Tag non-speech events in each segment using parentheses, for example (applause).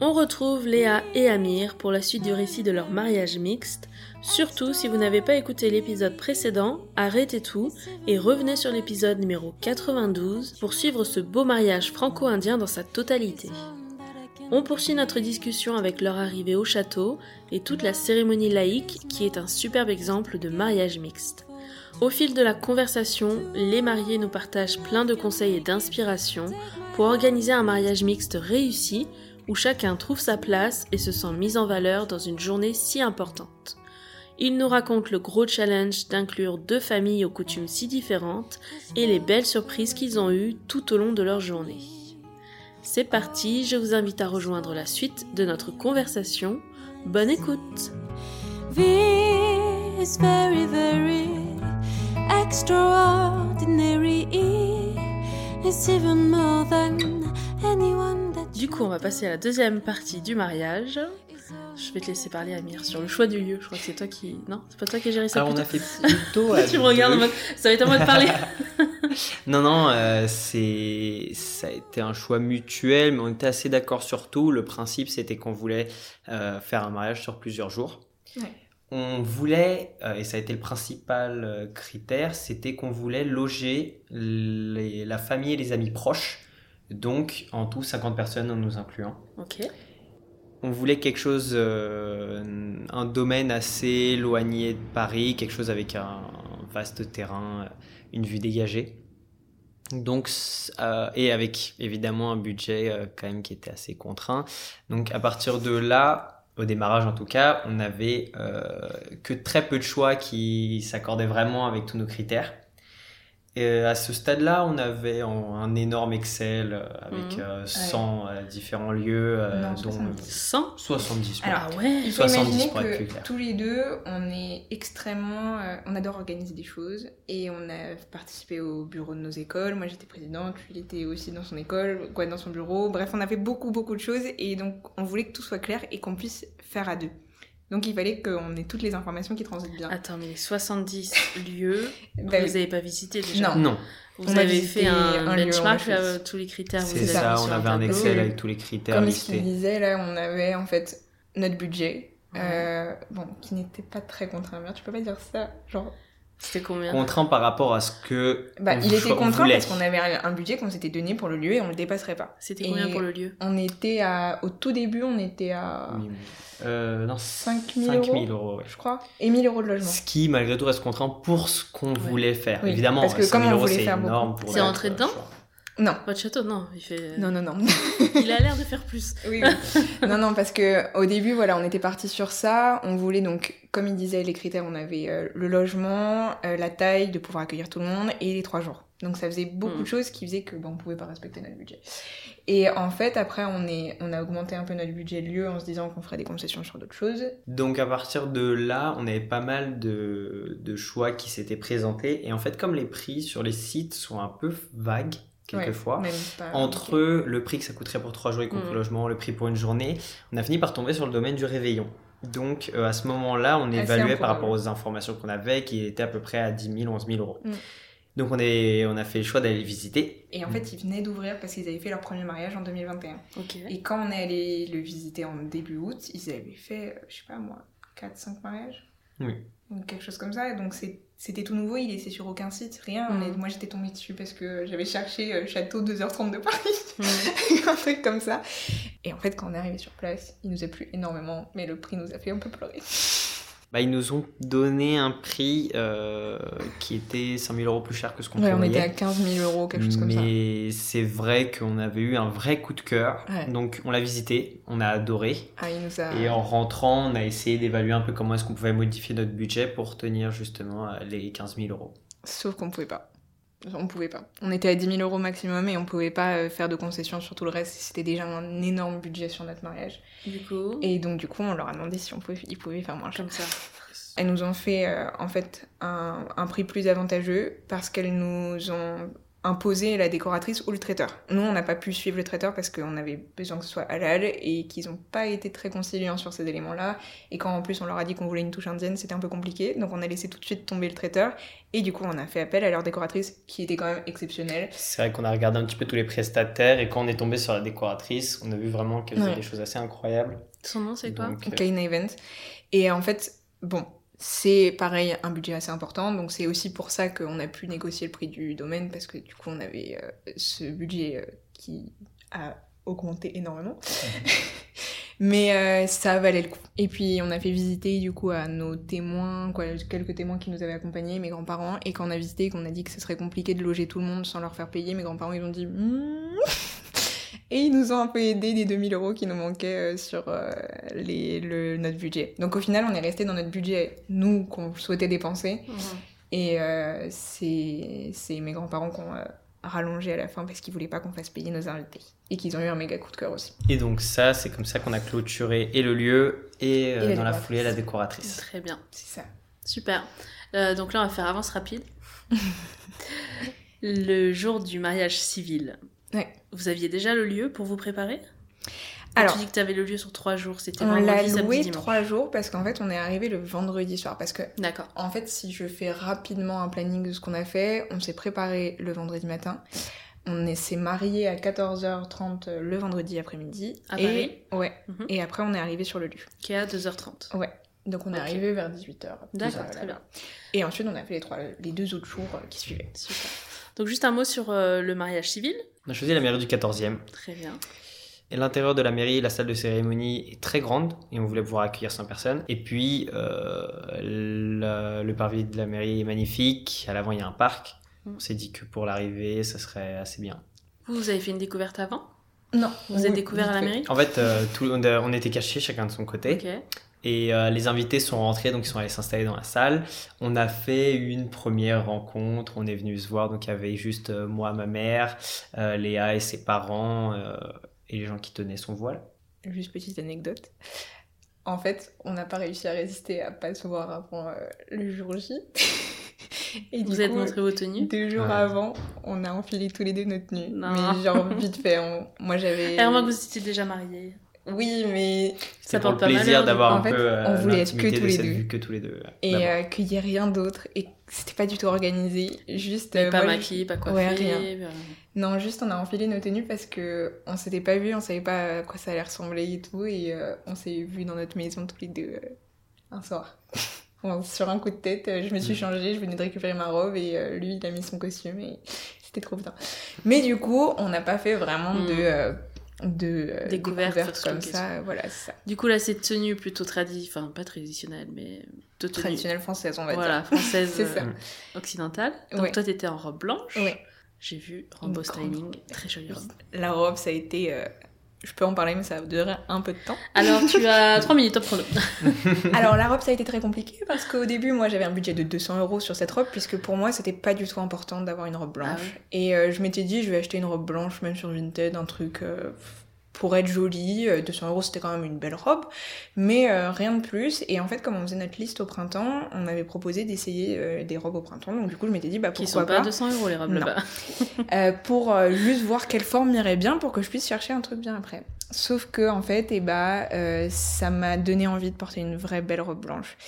On retrouve Léa et Amir pour la suite du récit de leur mariage mixte. Surtout, si vous n'avez pas écouté l'épisode précédent, arrêtez tout et revenez sur l'épisode numéro 92 pour suivre ce beau mariage franco-indien dans sa totalité. On poursuit notre discussion avec leur arrivée au château et toute la cérémonie laïque qui est un superbe exemple de mariage mixte. Au fil de la conversation, les mariés nous partagent plein de conseils et d'inspiration pour organiser un mariage mixte réussi où chacun trouve sa place et se sent mis en valeur dans une journée si importante. Ils nous racontent le gros challenge d'inclure deux familles aux coutumes si différentes et les belles surprises qu'ils ont eues tout au long de leur journée. C'est parti, je vous invite à rejoindre la suite de notre conversation. Bonne écoute very, very extraordinary. Even more than anyone Du coup, on va passer à la deuxième partie du mariage. Je vais te laisser parler, Amir, sur le choix du lieu. Je crois que c'est toi qui... Non, c'est pas toi qui as géré ça Alors on plutôt a fait plutôt à (laughs) Tu me regardes en mode... Ça va être à moi de parler (laughs) Non, non, euh, c'est ça a été un choix mutuel, mais on était assez d'accord sur tout. Le principe, c'était qu'on voulait euh, faire un mariage sur plusieurs jours. Ouais. On voulait, euh, et ça a été le principal critère, c'était qu'on voulait loger les- la famille et les amis proches. Donc, en tout, 50 personnes en nous incluant. Ok. On voulait quelque chose, euh, un domaine assez éloigné de Paris, quelque chose avec un vaste terrain, euh, une vue dégagée. Donc, euh, et avec évidemment un budget euh, quand même qui était assez contraint. Donc, à partir de là, au démarrage en tout cas, on avait euh, que très peu de choix qui s'accordaient vraiment avec tous nos critères. Et euh, à ce stade-là, on avait un énorme Excel euh, avec Mhm. euh, 100 différents lieux, Non, dont 70. 100 70 pour Alors, Ah ouais Il faut 70 imaginer pour être que plus clair. tous les deux, on est extrêmement... euh, on adore organiser des choses et on a participé au bureau de nos écoles. Moi, j'étais présidente, lui, il était aussi dans son école, quoi, dans son bureau. Bref, on a fait beaucoup, beaucoup de choses et donc on voulait que tout soit clair et qu'on puisse faire à deux. Donc il fallait qu'on ait toutes les informations qui transitent bien. Attends, mais les 70 (laughs) lieux, Bah vous oui. les avez pas visités déjà Non. Non, Vous On a avez visité fait un, un lieu, benchmark, fait- là, tous les critères vous c'est ça, on avait un tableau. Excel avec tous les critères Comme listés. disait, là, on avait en fait notre budget. Ouais. euh, bon, qui n'était pas très contraint. Tu peux pas dire ça, genre C'était combien Contraint par rapport à ce que. Bah, il était contraint voulait. parce qu'on avait un budget qu'on s'était donné pour le lieu et on le dépasserait pas. C'était Et- combien pour le lieu On était à, au tout début, on était à Oui, Euh, non, 5 000 5 000 euros, euros. ouais. je crois, et 1000 euros de logement. Ce qui, malgré tout, reste contraint pour ce qu'on Ouais. voulait faire. Oui, Évidemment, parce que 5 comme 000 on euros, voulait c'est faire énorme beaucoup. pour C'est rentré dedans. Non, Votre château, non. Il, fait... non, non, non. (laughs) il a l'air de faire plus. oui, oui. non, non, parce que au début, voilà, on était parti sur ça. On voulait donc, comme il disait, les critères, on avait euh, le logement, euh, la taille de pouvoir accueillir tout le monde et les trois jours. Donc ça faisait beaucoup Mm. de choses qui faisaient que ben, on pouvait pas respecter notre budget. Et en fait, après, on est, on a augmenté un peu notre budget de lieu en se disant qu'on ferait des concessions sur d'autres choses. Donc à partir de là, on avait pas mal de, de choix qui s'étaient présentés. Et en fait, comme les prix sur les sites sont un peu vagues, quelquefois, Ouais, entre le prix que ça coûterait pour trois jours compris Mhm. le logement, le prix pour une journée, on a fini par tomber sur le domaine du réveillon. Donc euh, à ce moment-là, on Assez évaluait par rapport aux informations qu'on avait qui étaient à peu près à 10 000, 11 000 euros. Mhm. Donc on, est, on a fait le choix d'aller les visiter. Et en fait, ils venaient d'ouvrir parce qu'ils avaient fait leur premier mariage en 2021. Ok. Et quand on est allé le visiter en début août, ils avaient fait, euh, je sais pas moi, 4-5 mariages? Oui. Donc, quelque chose comme ça. Donc c'était tout nouveau, il était sur aucun site, rien. Est- Mhm. Moi j'étais tombée dessus parce que j'avais cherché euh, château 2h30 de Paris, Mhm. (laughs) un truc comme ça. Et en fait, quand on est arrivé sur place, il nous a plu énormément, mais le prix nous a fait un peu pleurer. Bah, ils nous ont donné un prix euh, qui était 5000 euros plus cher que ce qu'on Ouais, on était à 15 000 euros, quelque chose comme ça. Mais c'est vrai qu'on avait eu un vrai coup de cœur. Ouais. Donc on l'a visité, on a adoré. Ah, il nous a. Et en rentrant, on a essayé d'évaluer un peu comment est-ce qu'on pouvait modifier notre budget pour tenir justement euh, les 15 000 euros. Sauf qu'on pouvait pas. On pouvait pas. On était à 10 000 euros maximum et on pouvait pas euh, faire de concessions sur tout le reste. C'était déjà un énorme budget sur notre mariage. Du coup, Et donc, du coup, on leur a demandé si on pouvait, ils pouvaient faire moins cher. comme ça. Elles nous ont fait euh, en fait un, un prix plus avantageux parce qu'elles nous ont imposé la décoratrice ou le traiteur. Nous, on n'a pas pu suivre le traiteur parce qu'on avait besoin que ce soit halal et qu'ils n'ont pas été très conciliants sur ces éléments-là. Et quand en plus on leur a dit qu'on voulait une touche indienne, c'était un peu compliqué. Donc on a laissé tout de suite tomber le traiteur. Et du coup, on a fait appel à leur décoratrice qui était quand même exceptionnelle. C'est vrai qu'on a regardé un petit peu tous les prestataires et quand on est tombé sur la décoratrice, on a vu vraiment qu'elle faisait Ouais. des choses assez incroyables. Son nom, c'est quoi? Donc, euh, Kane Event. Et en fait, bon, c'est pareil, un budget assez important. Donc c'est aussi pour ça qu'on a pu négocier le prix du domaine parce que du coup, on avait euh, ce budget euh, qui a augmenté énormément. (laughs) Mais euh, ça valait le coup. Et puis on a fait visiter du coup à nos témoins, quoi, quelques témoins qui nous avaient accompagnés, mes grands-parents. Et quand on a visité, qu'on a dit que ce serait compliqué de loger tout le monde sans leur faire payer, mes grands-parents ils ont dit. Hmm. Et ils nous ont un peu aidé des 2000 euros qui nous manquaient euh, sur euh, les, le, notre budget. Donc au final, on est resté dans notre budget, nous, qu'on souhaitait dépenser. Et euh, c'est mes grands-parents qui ont euh, rallongé à la fin parce qu'ils voulaient pas qu'on fasse payer nos invités. Et qu'ils ont eu un méga coup de cœur aussi. Et donc ça, c'est comme ça qu'on a clôturé et le lieu et, euh, Et la dans la décoratrice. foulée la décoratrice. Très bien. C'est ça. Super. Euh, donc là, on va faire avance rapide. (laughs) le jour du mariage civil. Ouais. Vous aviez déjà le lieu pour vous préparer? Alors, tu dis que tu avais le lieu sur trois jours. C'était on l'a loué trois jours parce qu'en fait, on est arrivé le vendredi soir. Parce que D'accord. En fait, si je fais rapidement un planning de ce qu'on a fait, on s'est préparé le vendredi matin. On est- s'est marié à 14h30 le vendredi après-midi. À et, Ouais. Mhm. Et après, on est arrivé sur le lieu. Qui est à 2h30. Ouais. Donc, on est arrivé vers 18h. D'accord, très bien. Et ensuite, on a fait les, trois, les deux autres jours qui suivaient. Super. Donc juste un mot sur euh, le mariage civil. On a choisi la mairie du 14e. Très bien. Et l'intérieur de la mairie, la salle de cérémonie est très grande et on voulait pouvoir accueillir 100 personnes. Et puis, euh, le, le parvis de la mairie est magnifique. À l'avant, il y a un parc. Mm. On s'est dit que pour l'arrivée, ça serait assez bien. Vous, vous avez fait une découverte avant? Non. Vous êtes découvert à la mairie? En fait, euh, tout- on, était cachés chacun de son côté. Ok. Et euh, les invités sont rentrés, donc ils sont allés s'installer dans la salle. On a fait une première rencontre, on est venu se voir, donc il y avait juste euh, moi, ma mère, euh, Léa et ses parents, euh, et les gens qui tenaient son voile. Juste petite anecdote. En fait, on n'a pas réussi à résister à pas se voir avant euh, le jour J. (laughs) Et Vous du êtes coup, montré vos tenues Deux jours Ouais. avant, on a enfilé tous les deux notre tenue. Non. Mais genre vite fait. on- Moi j'avais. Et remarque, vous étiez déjà mariés. Oui, mais. Ça C'est pour porte le plaisir d'avoir un En fait, peu euh, on voulait être que tous de les cette deux. vue que tous les deux. Et euh, qu'il n'y ait rien d'autre. Et c'était pas du tout organisé. Juste. Euh, pas moi, maquillés, pas coiffés. Ouais, rien. euh, Non, juste on a enfilé nos tenues parce que on s'était pas vu, on savait pas à quoi ça allait ressembler et tout. Et euh, on s'est vu dans notre maison tous les deux euh, un soir. (laughs) Bon, sur un coup de tête, je me suis Mm. changée, je venais de récupérer ma robe et euh, lui il a mis son costume et (laughs) c'était trop bien. Mais du coup, on n'a pas fait vraiment Mm. de. De euh, Découverte découverte sur comme ça, voilà, ça. Du coup, là, c'est tenue plutôt traditionnelle, enfin pas traditionnelle, mais de tenue Traditionnelle française, on va voilà, dire. française (laughs) C'est ça. euh, occidentale. Donc Ouais. toi, t'étais en robe blanche. Ouais. J'ai vu grande styling, très jolie robe. La robe, ça a été. euh, je peux en parler, mais ça va durer un peu de temps. Alors, tu as (laughs) 3 minutes top chrono. (laughs) Alors la robe ça a été très compliqué parce qu'au début moi j'avais un budget de 200 euros sur cette robe puisque pour moi c'était pas du tout important d'avoir une robe blanche Ah et euh, je m'étais dit je vais acheter une robe blanche même sur Vinted un truc euh, pour être jolie Euh, 200 euros c'était quand même une belle robe mais euh, rien de plus et en fait comme on faisait notre liste au printemps on m'avait proposé d'essayer euh, des robes au printemps donc du coup je m'étais dit bah Qui pourquoi sont pas pas, 200 euros les robes là-bas. (laughs) euh, pour euh, juste voir quelle forme m'irait bien pour que je puisse chercher un truc bien après. Sauf que en fait, et bah, euh, ça m'a donné envie de porter une vraie belle robe blanche.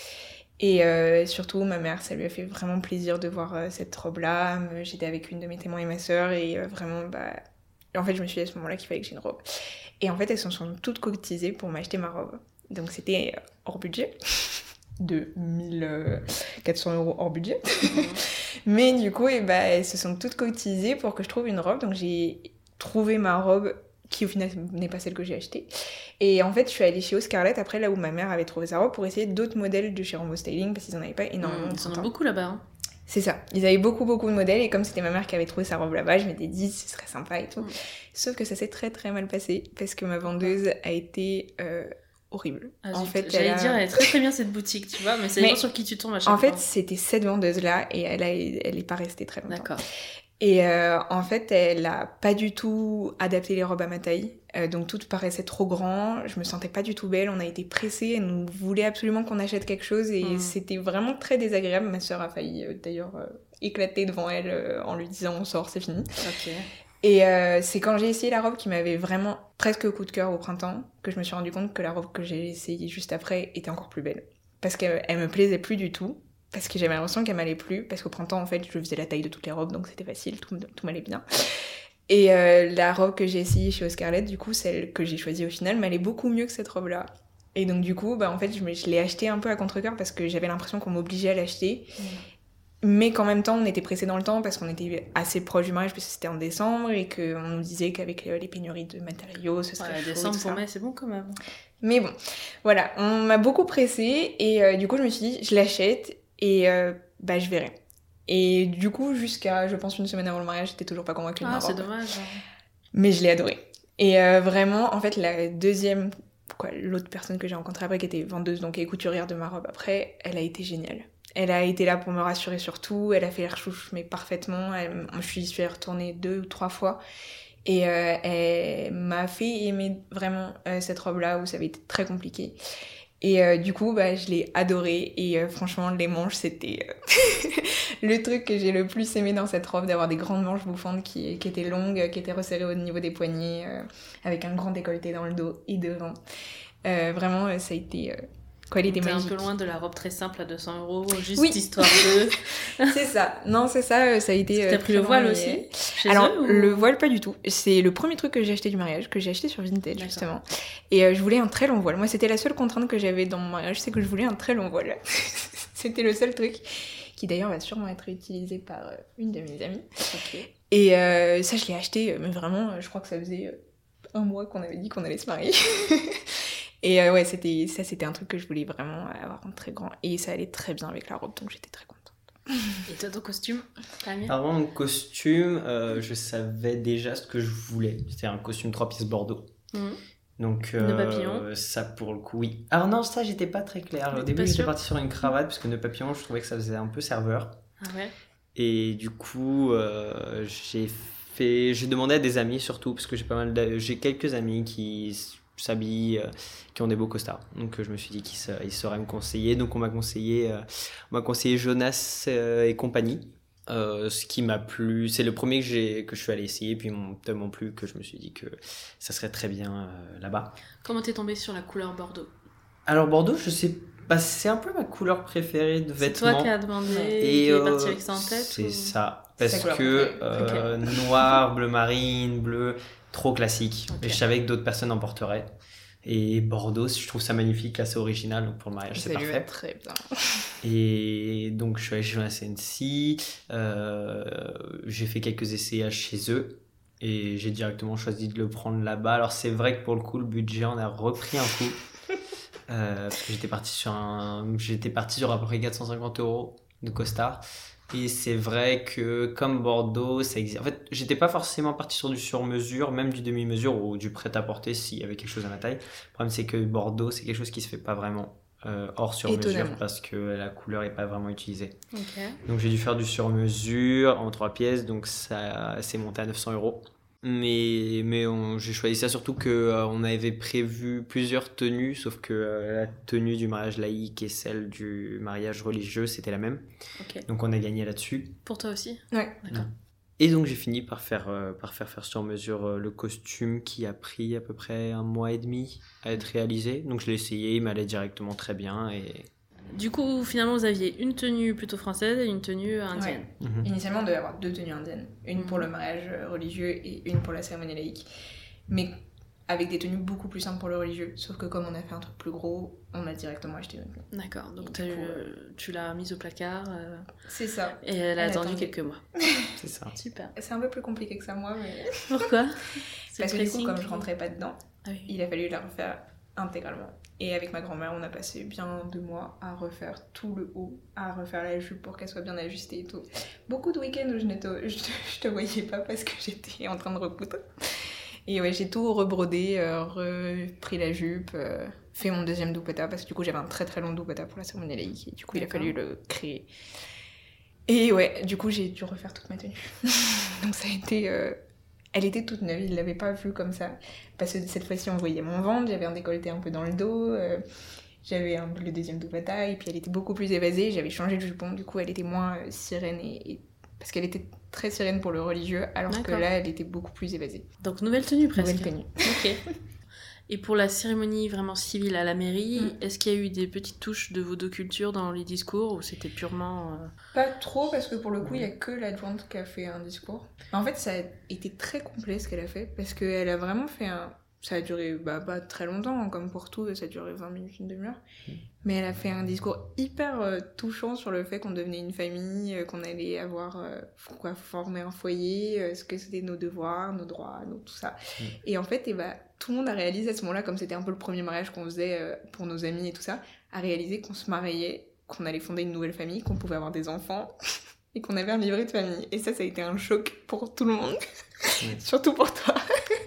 Et euh, surtout, ma mère, ça lui a fait vraiment plaisir de voir euh, cette robe-là. J'étais avec une de mes témoins et ma sœur, et euh, vraiment, bah, en fait, je me suis dit à ce moment-là qu'il fallait que j'ai une robe. Et en fait, elles s'en sont toutes cotisées pour m'acheter ma robe. Donc c'était euh, hors budget. (laughs) de 1400 euros hors budget. (laughs) Mais du coup, eh ben, elles se sont toutes cotisées pour que je trouve une robe. Donc j'ai trouvé ma robe qui au final n'est pas celle que j'ai achetée. Et en fait, je suis allée chez Oscarlett après là où ma mère avait trouvé sa robe pour essayer d'autres modèles de chez Rambo Styling parce qu'ils en avaient pas énormément. Mmh, Ils en ont beaucoup là-bas. hein. C'est ça. Ils avaient beaucoup, beaucoup de modèles et comme c'était ma mère qui avait trouvé sa robe là-bas, je m'étais dit ce serait sympa et tout. Sauf que ça s'est très, très mal passé parce que ma vendeuse a été euh, horrible. Ah, en fait, j'allais a- dire, elle est très très bien cette boutique, tu vois, mais c'est les gens sur qui tu tombes à chaque En fait, c'était cette vendeuse-là et elle, a, elle est pas restée très longtemps. D'accord. Et euh, en fait, elle a pas du tout adapté les robes à ma taille. Euh, donc tout paraissait trop grand. Je me sentais pas du tout belle. On a été pressés. Elle nous voulait absolument qu'on achète quelque chose et Mm. c'était vraiment très désagréable. Ma sœur a failli euh, d'ailleurs euh, éclater devant elle en lui disant on sort, c'est fini. Et c'est quand j'ai essayé la robe qui m'avait vraiment presque coup de cœur au printemps que je me suis rendu compte que la robe que j'ai essayée juste après était encore plus belle. Parce qu'elle elle me plaisait plus du tout. Parce que j'avais l'impression qu'elle m'allait plus. Parce qu'au printemps, en fait, je faisais la taille de toutes les robes, donc c'était facile, tout, tout m'allait bien. Et euh, la robe que j'ai essayée chez Oscarlett, du coup, celle que j'ai choisie au final, m'allait beaucoup mieux que cette robe-là. Et donc, du coup, bah, en fait, je, je l'ai achetée un peu à contre-cœur parce que j'avais l'impression qu'on m'obligeait à l'acheter. Mais qu'en même temps, on était pressé dans le temps parce qu'on était assez proche du mariage, puisque c'était en décembre, et qu'on nous disait qu'avec euh, les pénuries de matériaux, ce serait Ouais, chaud, décembre pour mai, c'est bon quand même. Mais bon, voilà, on m'a beaucoup pressé, et euh, du coup, je me suis dit, je l'achète, et euh, bah, je verrai. Et du coup, jusqu'à, je pense, une semaine avant le mariage, j'étais toujours pas convaincue de ma Ah, c'est robe. dommage. hein. Mais je l'ai adoré. Et euh, vraiment, en fait, la deuxième, quoi, l'autre personne que j'ai rencontrée après, qui était vendeuse, donc et couturière de ma robe après, elle a été géniale. Elle a été là pour me rassurer sur tout, elle a fait les recherches mais parfaitement. Elle, je suis suis retournée deux ou trois fois. Et euh, elle m'a fait aimer vraiment euh, cette robe-là où ça avait été très compliqué. Et euh, du coup, bah, je l'ai adorée. Et euh, franchement, les manches, c'était euh, (laughs) le truc que j'ai le plus aimé dans cette robe, d'avoir des grandes manches bouffantes qui, qui étaient longues, qui étaient resserrées au niveau des poignets, avec un grand décolleté dans le dos et devant. Vraiment, ça a été... euh, quoi, elle était T'es un magique. peu loin de la robe très simple à 200 euros, juste Oui. histoire de. (laughs) c'est ça. Non, c'est ça, euh, ça a été... euh, T'as pris le voile loin, aussi chez Alors, eux, ou- le voile, pas du tout. C'est le premier truc que j'ai acheté du mariage, que j'ai acheté sur Vinted, justement. Et euh, je voulais un très long voile. Moi, c'était la seule contrainte que j'avais dans mon mariage, c'est que je voulais un très long voile. (laughs) c'était le seul truc, qui d'ailleurs va sûrement être utilisé par euh, une de mes amies. Et euh, ça, je l'ai acheté, euh, mais vraiment, euh, je crois que ça faisait euh, un mois qu'on avait dit qu'on allait se marier. (laughs) Et euh, ouais, c'était ça, c'était un truc que je voulais vraiment avoir un très grand. Et ça allait très bien avec la robe, donc j'étais très contente. Et toi, ton costume Alors, moi, mon costume, euh, je savais déjà ce que je voulais. C'était un costume trois pièces Bordeaux. Mhm. Donc, euh, papillon ça pour le coup, oui. Alors, non, ça, j'étais pas très clair. Au début, j'étais parti sur une cravate, parce que nœud papillon, je trouvais que ça faisait un peu serveur. Ah ouais Et du coup, euh, j'ai fait, j'ai demandé à des amis surtout, parce que j'ai pas mal, j'ai quelques amis qui s'habillent, euh, qui ont des beaux costards. Donc euh, je me suis dit qu'ils sa- ils sauraient me conseiller. Donc on m'a conseillé, euh, on m'a conseillé Jonas euh, et compagnie. Euh, ce qui m'a plu, c'est le premier que j'ai que je suis allé essayer, puis ils m'ont tellement plu que je me suis dit que ça serait très bien euh, là-bas. Comment t'es tombée sur la couleur Bordeaux? Alors Bordeaux, je sais pas, c'est un peu ma couleur préférée de C'est vêtements. toi qui as demandé Et qui est euh, parti avec ça en tête C'est ou- ça. C'est Parce que noir, bleu marine, bleu, trop classique. Ok. Et je savais que d'autres personnes en porteraient. Et Bordeaux, je trouve ça magnifique, assez original. Donc pour le mariage, c'est parfait. très bien. (laughs) Et donc je suis allé chez la CNC. euh, j'ai fait quelques essayages chez eux. Et j'ai directement choisi de le prendre là-bas. Alors c'est vrai que pour le coup, le budget, on a repris un coup. Euh, parce que j'étais parti sur un, j'étais parti sur à peu près 450 euros de costard. Et c'est vrai que comme Bordeaux, ça existe. En fait, j'étais pas forcément parti sur du sur-mesure, même du demi-mesure ou du prêt-à-porter s'il y avait quelque chose à ma taille. Le problème, c'est que Bordeaux, c'est quelque chose qui se fait pas vraiment euh, hors sur-mesure parce que la couleur est pas vraiment utilisée. Donc j'ai dû faire du sur-mesure en trois pièces, donc ça s'est monté à 900 euros. Mais, mais j'ai choisi ça surtout que euh, on avait prévu plusieurs tenues, sauf que euh, la tenue du mariage laïque et celle du mariage religieux, c'était la même. Donc on a gagné là-dessus. Pour toi aussi? Ouais. D'accord. Et donc j'ai fini par faire, euh, par faire faire sur mesure euh, le costume qui a pris à peu près un mois et demi à être réalisé. Donc je l'ai essayé, il m'allait directement très bien. Et... Du coup, finalement, vous aviez une tenue plutôt française et une tenue indienne. Mhm. Initialement, on devait avoir deux tenues indiennes. Une pour Mhm. le mariage religieux et une pour la cérémonie laïque. Mais avec des tenues beaucoup plus simples pour le religieux. Sauf que comme on a fait un truc plus gros, on a directement acheté tenue. D'accord, donc coup, euh, tu l'as mise au placard euh, C'est ça. et elle a attendu quelques mois. (laughs) C'est ça. Super. C'est un peu plus compliqué que ça, moi, mais... Pourquoi? (laughs) Parce que du coup, comme je rentrais pas dedans, Ah oui. il a fallu la refaire intégralement. Et avec ma grand-mère, on a passé bien deux mois à refaire tout le haut, à refaire la jupe pour qu'elle soit bien ajustée et tout. Beaucoup de week-ends où je ne te, je, je te voyais pas parce que j'étais en train de recoudre. Et ouais, j'ai tout rebrodé, euh, repris la jupe, euh, fait mon deuxième doupetta parce que du coup j'avais un très très long doupetta pour la cérémonie laïque et du coup il a fallu le créer. Et ouais, du coup j'ai dû refaire toute ma tenue. (laughs) Donc ça a été... euh, Elle était toute neuve, il l'avait pas vue comme ça. Parce que cette fois-ci, on voyait mon ventre, j'avais un décolleté un peu dans le dos, euh, j'avais un- le deuxième doupata, et puis elle était beaucoup plus évasée. J'avais changé de jupon, du coup, elle était moins euh, sirène, et, et- parce qu'elle était très sirène pour le religieux, alors que là, elle était beaucoup plus évasée. Donc nouvelle tenue presque. Nouvelle tenue. Ok. (laughs) Et pour la cérémonie vraiment civile à la mairie, Mm. est-ce qu'il y a eu des petites touches de cultures dans les discours ou c'était purement... euh, Pas trop, parce que pour le coup, il y a que l'adjointe qui a fait un discours. En fait, ça a été très complet ce qu'elle a fait, parce qu'elle a vraiment fait un. Ça a duré bah, pas très longtemps, hein, comme pour tout, ça a duré 20 minutes, une demi-heure. Mais elle a fait un discours hyper euh, touchant sur le fait qu'on devenait une famille, euh, qu'on allait avoir quoi, former un foyer, ce que c'était nos devoirs, nos droits, nos, tout ça. Mm. Et en fait, et bah, tout le monde a réalisé à ce moment-là, comme c'était un peu le premier mariage qu'on faisait euh, pour nos amis et tout ça, a réalisé qu'on se mariait, qu'on allait fonder une nouvelle famille, qu'on pouvait avoir des enfants (laughs) et qu'on avait un livret de famille. Et ça, ça a été un choc pour tout le monde, Ouais. (laughs) surtout pour toi.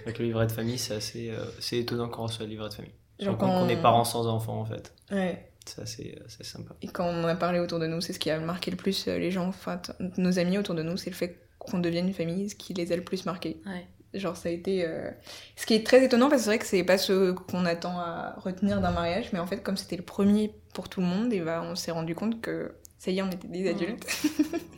Avec le livret de famille, c'est assez euh, c'est étonnant qu'on reçoit le livret de famille. Genre quand- qu'on est parents sans enfants en fait. Ouais. C'est assez, euh, c'est sympa. Et quand on en a parlé autour de nous, c'est ce qui a marqué le plus euh, les gens, enfin t- nos amis autour de nous, c'est le fait qu'on devienne une famille, ce qui les a le plus marqués. Ouais. Genre ça a été... euh, Ce qui est très étonnant parce que c'est vrai que c'est pas ce qu'on attend à retenir d'un mariage, mais en fait comme c'était le premier pour tout le monde, et bah, on s'est rendu compte que ça y est, on était des adultes. (laughs)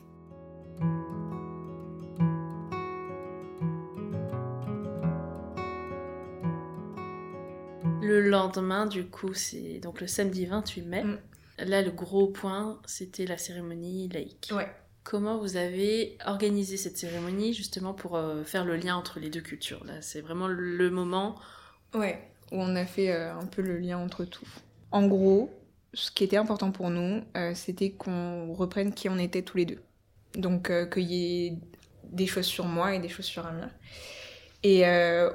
Le lendemain, du coup, c'est donc le samedi 28 mai. Mm. Là, le gros point, c'était la cérémonie laïque. Ouais. Comment vous avez organisé cette cérémonie justement pour euh, faire le lien entre les deux cultures Là, c'est vraiment le moment. Ouais, où on a fait euh, un peu le lien entre tout. En gros, ce qui était important pour nous, euh, c'était qu'on reprenne qui on était tous les deux. Donc qu'il y ait des choses sur moi et des choses sur Amir. Et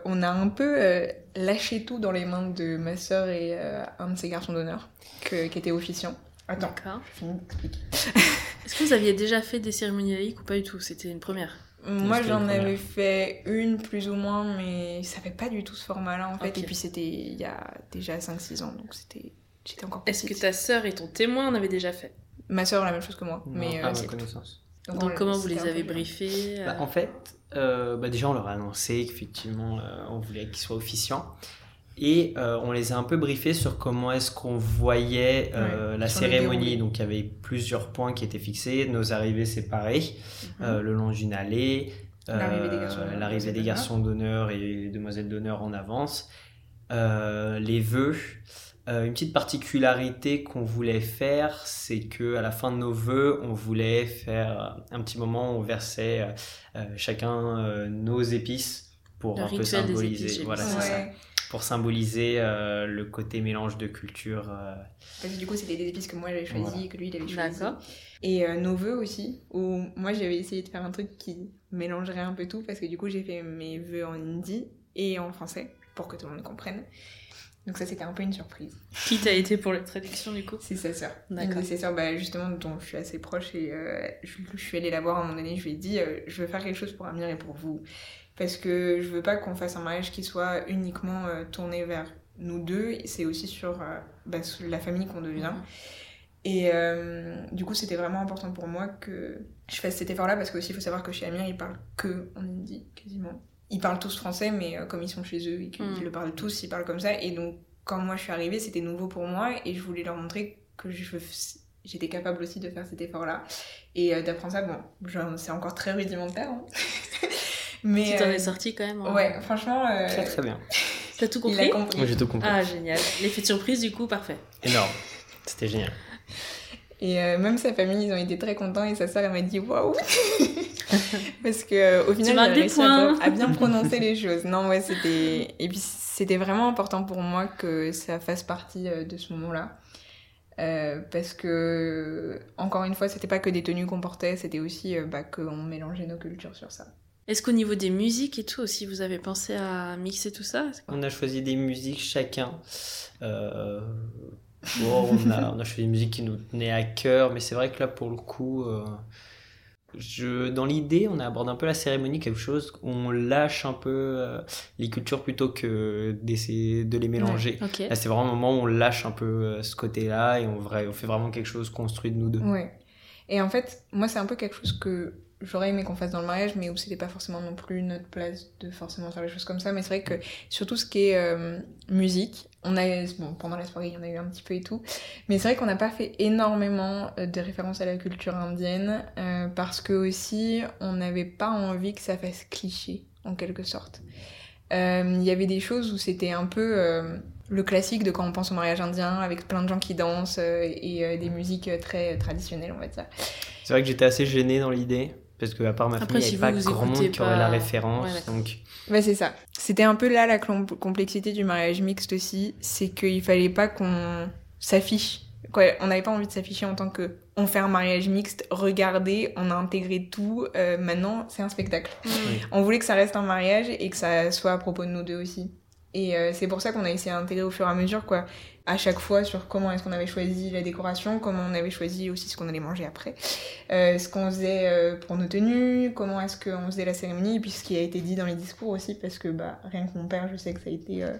on a un peu lâché tout dans les mains de ma sœur et un de ses garçons d'honneur, qui était officiant. Attends, je finis d'expliquer. (laughs) Est-ce que vous aviez déjà fait des cérémonies laïques ou pas du tout? C'était une première. Moi, j'en avais fait une plus ou moins, mais ça fait pas du tout ce format-là en fait. Et puis c'était il y a déjà 5-6 ans, donc c'était j'étais encore Est-ce que ta sœur et ton témoin en avaient déjà fait? Ma soeur la même chose que moi, Non, mais pas à euh, ma connaissance. Donc, on- comment vous les avez briefés euh, Bah, en fait, euh, bah, déjà on leur a annoncé qu'effectivement euh, on voulait qu'ils soient officiants. Et euh, on les a un peu briefés sur comment est-ce qu'on voyait euh, Ouais, la cérémonie. Donc il y avait plusieurs points qui étaient fixés, nos arrivées séparées, mhm. euh, le long d'une allée, L'arrivée des garçons d'honneur, l'arrivée des demoiselles garçons d'honneur et les demoiselles d'honneur en avance, euh, les vœux. Euh, une petite particularité qu'on voulait faire, c'est que à la fin de nos vœux, on voulait faire un petit moment où on versait chacun euh, nos épices pour Le un peu symboliser. épices, voilà, c'est ça. Pour symboliser euh, le côté mélange de culture. euh, parce que du coup c'était des épices que moi j'avais choisi Voilà. et que lui il avait choisi. D'accord. Et euh, nos vœux aussi, où moi j'avais essayé de faire un truc qui mélangerait un peu tout, parce que du coup j'ai fait mes vœux en hindi et en français, pour que tout le monde comprenne. Donc ça c'était un peu une surprise. Qui t'a été pour la traduction du coup? C'est sa sœur. D'accord. De ses sœurs, bah, justement, dont je suis assez proche et euh, je, je suis allée la voir à un moment donné, je lui ai dit, euh, je veux faire quelque chose pour Amir et pour vous. Parce que je veux pas qu'on fasse un mariage qui soit uniquement euh, tourné vers nous deux, c'est aussi sur euh, bah, la famille qu'on devient. Mhm. Et euh, du coup, c'était vraiment important pour moi que je fasse cet effort-là parce qu'aussi, il faut savoir que chez Amir, ils parlent que en hindi, quasiment. Ils parlent tous français, mais comme ils sont chez eux et qu'ils Mm. le parlent tous, ils parlent comme ça. Et donc, quand moi je suis arrivée, c'était nouveau pour moi et je voulais leur montrer que je j'étais capable aussi de faire cet effort-là. Et d'apprendre ça, bon, c'est encore très rudimentaire. hein. (laughs) mais Tu t'en euh, es sorti quand même hein Ouais, franchement, euh, Très très bien. T'as tout il a compris compris. Moi j'ai tout compris. Ah, génial. L'effet de surprise, du coup, parfait. Énorme. C'était génial. Et euh, même sa famille, ils ont été très contents et sa sœur, elle m'a dit waouh (laughs) Parce que euh, au final, j'ai des réussi à, à bien prononcer les choses. Non, ouais, c'était. Et puis, c'était vraiment important pour moi que ça fasse partie euh, de ce moment-là. Euh, parce que, encore une fois, c'était pas que des tenues qu'on portait, c'était aussi euh, bah, qu'on mélangeait nos cultures sur ça. Est-ce qu'au niveau des musiques et tout aussi, vous avez pensé à mixer tout ça? On a choisi des musiques chacun. Euh, bon, on, a, on a choisi des musiques qui nous tenaient à cœur, mais c'est vrai que là, pour le coup, euh, je, dans l'idée, on aborde un peu la cérémonie, quelque chose où on lâche un peu euh, les cultures plutôt que d'essayer de les mélanger. Là, c'est vraiment un moment où on lâche un peu euh, ce côté-là et on, on fait vraiment quelque chose construit de nous deux. Ouais. Et en fait, moi, c'est un peu quelque chose que j'aurais aimé qu'on fasse dans le mariage, mais où c'était pas forcément non plus notre place de forcément faire les choses comme ça. Mais c'est vrai que sur tout ce qui est euh, musique, on a, bon, pendant la soirée, il y en a eu un petit peu et tout, mais c'est vrai qu'on n'a pas fait énormément euh, de références à la culture indienne, euh, parce que aussi, on n'avait pas envie que ça fasse cliché, en quelque sorte. Il y avait des choses où c'était un peu le classique de quand on pense au mariage indien, avec plein de gens qui dansent et des musiques très traditionnelles, on va dire. C'est vrai que j'étais assez gêné dans l'idée, parce qu'à part ma Après, famille, il si n'y avait vous, pas vous grand monde qui aurait la référence. Ouais, donc, Bah c'est ça. C'était un peu là la complexité du mariage mixte aussi, c'est qu'il fallait pas qu'on s'affiche. Quoi, on n'avait pas envie de s'afficher en tant que on fait un mariage mixte, regardez, on a intégré tout, euh, maintenant c'est un spectacle. Mm. On voulait que ça reste un mariage et que ça soit à propos de nous deux aussi. Et euh, c'est pour ça qu'on a essayé d'intégrer au fur et à mesure, quoi, à chaque fois sur comment est-ce qu'on avait choisi la décoration, comment on avait choisi aussi ce qu'on allait manger après, euh, ce qu'on faisait euh, pour nos tenues, comment est-ce qu'on faisait la cérémonie, puis ce qui a été dit dans les discours aussi, parce que bah, rien que mon père, je sais que ça a été euh,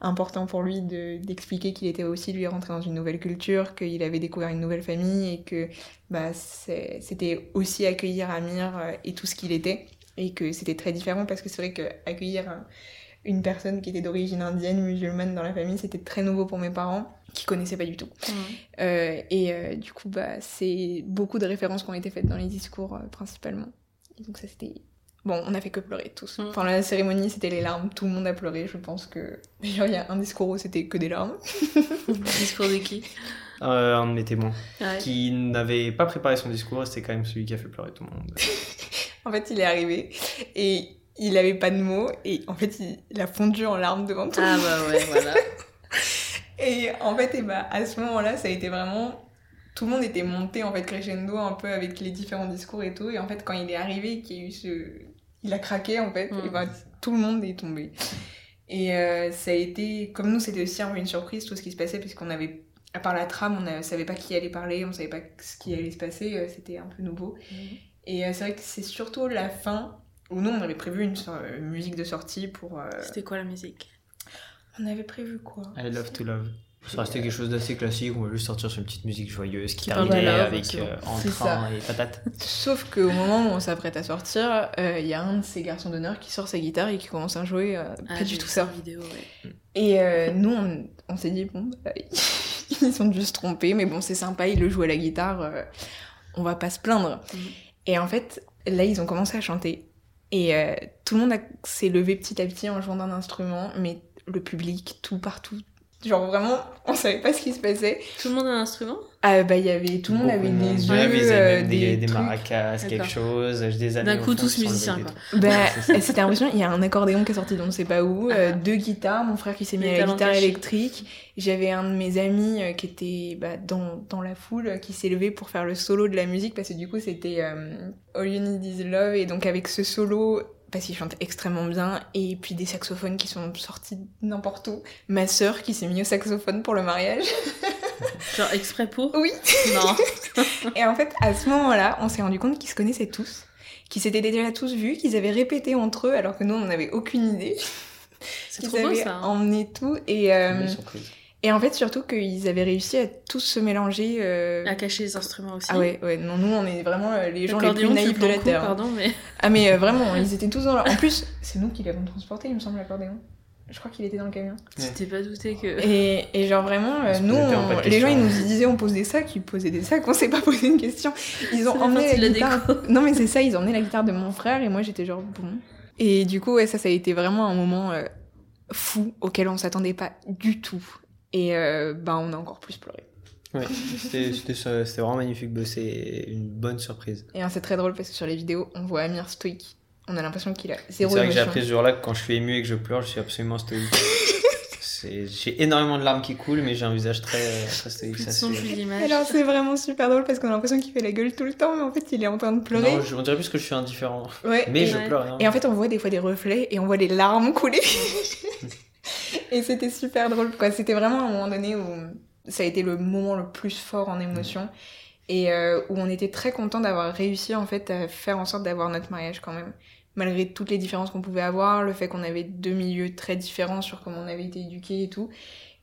important pour lui de- d'expliquer qu'il était aussi lui rentré dans une nouvelle culture, qu'il avait découvert une nouvelle famille et que bah, c'était aussi accueillir Amir et tout ce qu'il était et que c'était très différent parce que c'est vrai que accueillir une personne qui était d'origine indienne, musulmane dans la famille, c'était très nouveau pour mes parents qui connaissaient pas du tout. Euh, et euh, du coup, bah, c'est beaucoup de références qui ont été faites dans les discours euh, principalement. Et donc ça c'était... Bon, on a fait que pleurer tous. Mm. Pendant la cérémonie, c'était les larmes, tout le monde a pleuré. Je pense que... (laughs) Genre, il y a un discours où c'était que des larmes. (laughs) Discours de qui? Euh, un de mes témoins Ouais. qui n'avait pas préparé son discours, et c'était quand même celui qui a fait pleurer tout le monde. (laughs) En fait, il est arrivé et il avait pas de mots et en fait, il, il a fondu en larmes devant tout Ah bah ouais, voilà. (laughs) Et en fait, et bah, à ce moment-là, ça a été vraiment. Tout le monde était monté en fait crescendo un peu avec les différents discours et tout. Et en fait, quand il est arrivé, qu'il y a eu ce. Il a craqué en fait, et bah, tout le monde est tombé. Et euh, ça a été. Comme nous, c'était aussi un peu une surprise tout ce qui se passait, puisqu'on avait. À part la trame, on ne savait pas qui allait parler, on savait pas ce qui allait se passer, euh, c'était un peu nouveau. Et euh, c'est vrai que c'est surtout la fin où nous, on avait prévu une so- euh, musique de sortie pour. euh, C'était quoi la musique? On avait prévu quoi? I love to love. Ça restait quelque chose d'assez classique, on va juste sortir sur une petite musique joyeuse qui, Qui terminait love, avec euh, et patate. Sauf qu'au moment où on s'apprête à sortir, euh, il y a un de ces garçons d'honneur qui sort sa guitare et qui commence à jouer euh, Ah, pas du tout ça. vidéo, ouais. Et euh, nous, on, on s'est dit, bon, bah, (laughs) ils sont juste trompés, mais bon, c'est sympa, il le joue à la guitare, euh, on va pas se plaindre. Mhm. Et en fait, là, ils ont commencé à chanter. Et euh, tout le monde s'est levé petit à petit en jouant d'un instrument, mais le public, tout partout. Genre vraiment, on savait pas ce qui se passait. Tout le monde a un instrument? Ah bah, il y avait, tout le monde avait des Ouais, avaient euh, des, des, maracas, quelque chose, des D'un coup, tous musiciens, quoi. Bah, c'était impressionnant. Il y a un accordéon qui est sorti d'on ne sait pas où, euh, Ah. deux guitares, mon frère qui s'est mis à la guitare électrique. J'avais un de mes amis euh, qui était bah, dans, dans la foule, euh, qui s'est levé pour faire le solo de la musique, parce que du coup c'était euh, All You Need Is Love, et donc avec ce solo, parce qu'il chante extrêmement bien, et puis des saxophones qui sont sortis n'importe où. Ma sœur qui s'est mise au saxophone pour le mariage. (laughs) Genre exprès pour? Oui. Non. (laughs) Et en fait, à ce moment-là, on s'est rendu compte qu'ils se connaissaient tous, qu'ils s'étaient déjà tous vus, qu'ils avaient répété entre eux, alors que nous, on n'avait aucune idée. C'est qu'ils trop beau avaient ça. hein. emmené tout. Et, euh. Et en fait, surtout qu'ils avaient réussi à tous se mélanger. euh, À cacher les instruments aussi. Ah ouais, ouais, non, nous, on est vraiment euh, les gens les plus naïfs de la prends Terre. coup, Pardon, mais. Ah mais euh, vraiment, ils étaient tous dans leur... En plus, (laughs) c'est nous qui l'avons transporté, il me semble, l'accordéon. Je crois qu'il était dans le camion. Tu t'es pas douté que. Et, et genre vraiment, euh, nous, on- les gens ils nous disaient on pose des sacs, ils posaient des sacs, (laughs) on s'est pas posé une question. Ils ont emmené la guitare. Non mais c'est ça, ils ont emmené la guitare de mon frère et moi j'étais genre bon. Et du coup ouais ça ça a été vraiment un moment euh, fou auquel on s'attendait pas du tout. Et euh, bah on a encore plus pleuré. Ouais, c'était vraiment magnifique. bah, C'est une bonne surprise. Et hein, c'est très drôle parce que sur les vidéos, on voit Amir stoïque. On a l'impression qu'il a C'est zéro vrai que j'ai appris ce jour-là que quand je suis ému et que je pleure, je suis absolument stoïque. (laughs) C'est- J'ai énormément de larmes qui coulent, mais j'ai un visage très, très stoïque. Ça, son, c'est-. Alors c'est vraiment super drôle parce qu'on a l'impression qu'il fait la gueule tout le temps, mais en fait il est en train de pleurer. Non, je- on dirait plus que je suis indifférent. Ouais, Mais je Ouais. pleure. hein. et en fait on voit des fois des reflets et on voit des larmes couler. (laughs) et c'était super drôle quoi. C'était vraiment un moment donné où ça a été le moment le plus fort en émotion et euh, où on était très content d'avoir réussi en fait à faire en sorte d'avoir notre mariage quand même. Malgré toutes les différences qu'on pouvait avoir, le fait qu'on avait deux milieux très différents sur comment on avait été éduqués et tout.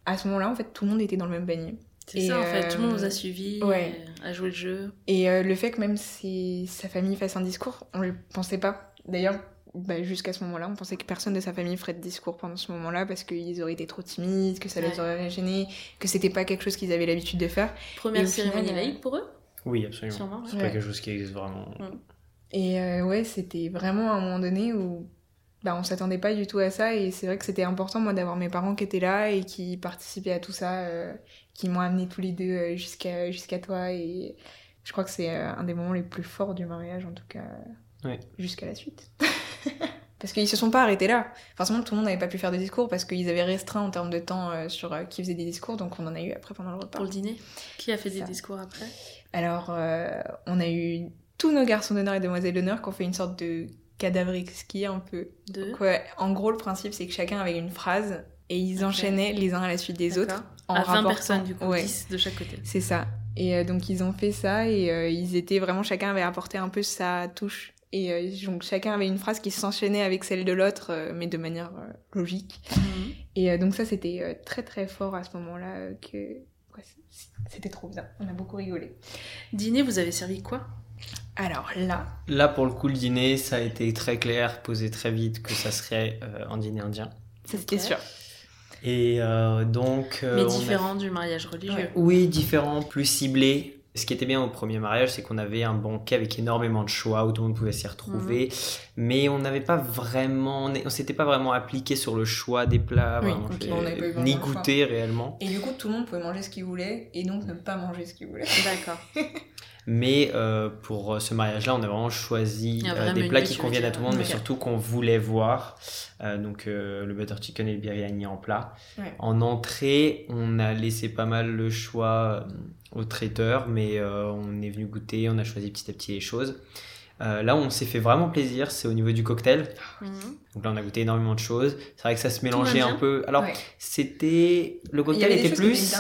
À ce moment-là, en fait, tout le monde était dans le même panier. C'est Et, ça, en fait. Tout le monde euh, nous a suivis, ouais. euh, a joué le jeu. Et euh, le fait que même si sa famille fasse un discours, on le pensait pas. D'ailleurs, bah, jusqu'à ce moment-là, on pensait que personne de sa famille ferait de discours pendant ce moment-là parce qu'ils auraient été trop timides, que ça les aurait gênés, que c'était pas quelque chose qu'ils avaient l'habitude de faire. Première cérémonie final, laïque pour eux? Oui, absolument. Sûrement, ouais. C'est Ouais. pas quelque chose qui existe vraiment. Et euh, ouais, c'était vraiment un moment donné où bah, on s'attendait pas du tout à ça. Et c'est vrai que c'était important, moi, d'avoir mes parents qui étaient là et qui participaient à tout ça, euh, qui m'ont amené tous les deux euh, jusqu'à jusqu'à toi. Et je crois que c'est euh, un des moments les plus forts du mariage, en tout cas, Ouais. jusqu'à la suite. (laughs) (laughs) Parce qu'ils se sont pas arrêtés là. Forcément, tout le monde n'avait pas pu faire de discours parce qu'ils avaient restreint en termes de temps euh, sur euh, qui faisait des discours, donc on en a eu après pendant le repas. Pour le dîner Qui a fait des Ça. discours après? Alors, euh, on a eu tous nos garçons d'honneur et demoiselles d'honneur qui ont fait une sorte de cadavre exquis un peu. Deux Donc, ouais, en gros, le principe, c'est que chacun avait une phrase et ils enchaînaient les uns à la suite des autres. En À 20 rapportant- personnes, du coup, Ouais. 10 de chaque côté. C'est ça. Et euh, donc, ils ont fait ça et euh, ils étaient vraiment, chacun avait apporté un peu sa touche. Et euh, donc, chacun avait une phrase qui s'enchaînait avec celle de l'autre, euh, mais de manière euh, logique. Et euh, donc, ça, c'était euh, très très fort à ce moment-là. euh, que ouais, c'était trop bien. On a beaucoup rigolé. Dîner, vous avez servi quoi? Alors là, Là, pour le coup, le dîner, ça a été très clair, posé très vite que ça serait euh, un dîner indien. ça c'était sûr. Et euh, donc. euh, Mais a- différent du mariage religieux. Ouais. Oui, différent, plus ciblé. Ce qui était bien au premier mariage, c'est qu'on avait un banquet avec énormément de choix où tout le monde pouvait s'y retrouver, mais on n'avait pas vraiment, on s'était pas vraiment appliqué sur le choix des plats, Oui, vraiment, on ni goûter réellement. Et du coup, tout le monde pouvait manger ce qu'il voulait et donc ne pas manger ce qu'il voulait. D'accord. (laughs) Mais euh, pour ce mariage-là, on a vraiment choisi a euh, vraiment des plats qui conviennent à tout le monde, mais surtout qu'on voulait voir. Euh, donc le butter chicken et le biryani en plat. Ouais. En entrée, on a laissé pas mal le choix au traiteur, mais on est venu goûter, on a choisi petit à petit les choses. Euh, là on s'est fait vraiment plaisir, c'est au niveau du cocktail. Mhm. Donc là, on a goûté énormément de choses. C'est vrai que ça se mélangeait un peu. Alors, Ouais. c'était. Le cocktail était plus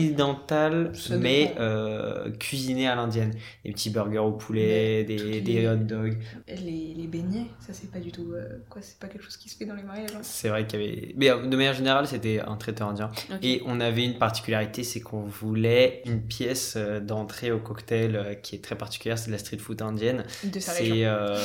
occidental, mais euh, cuisiné à l'indienne. Des petits burgers au poulet, Mais des, les- hot dogs. Les, les beignets, ça c'est pas du tout. euh, quoi, c'est pas quelque chose qui se fait dans les mariages. hein. C'est vrai qu'il y avait. Mais euh, de manière générale, c'était un traiteur indien. Et on avait une particularité, c'est qu'on voulait une pièce d'entrée au cocktail qui est très particulière, c'est de la street food indienne. De C'est euh,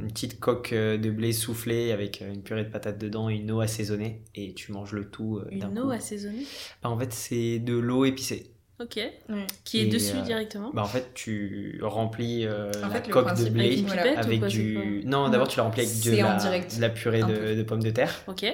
une petite coque de blé avec euh, une purée de patates dedans et une eau assaisonnée. Et tu manges le tout euh, d'un Une eau assaisonnée? Bah, en fait, c'est de l'eau épicée. Ok. Ouais. Qui est Et, dessus euh, directement? Bah, en fait, tu remplis euh, En la fait, coque de blé Avec du. Non, d'abord tu la remplis avec de la, direct. de la purée de pommes de terre. Ok.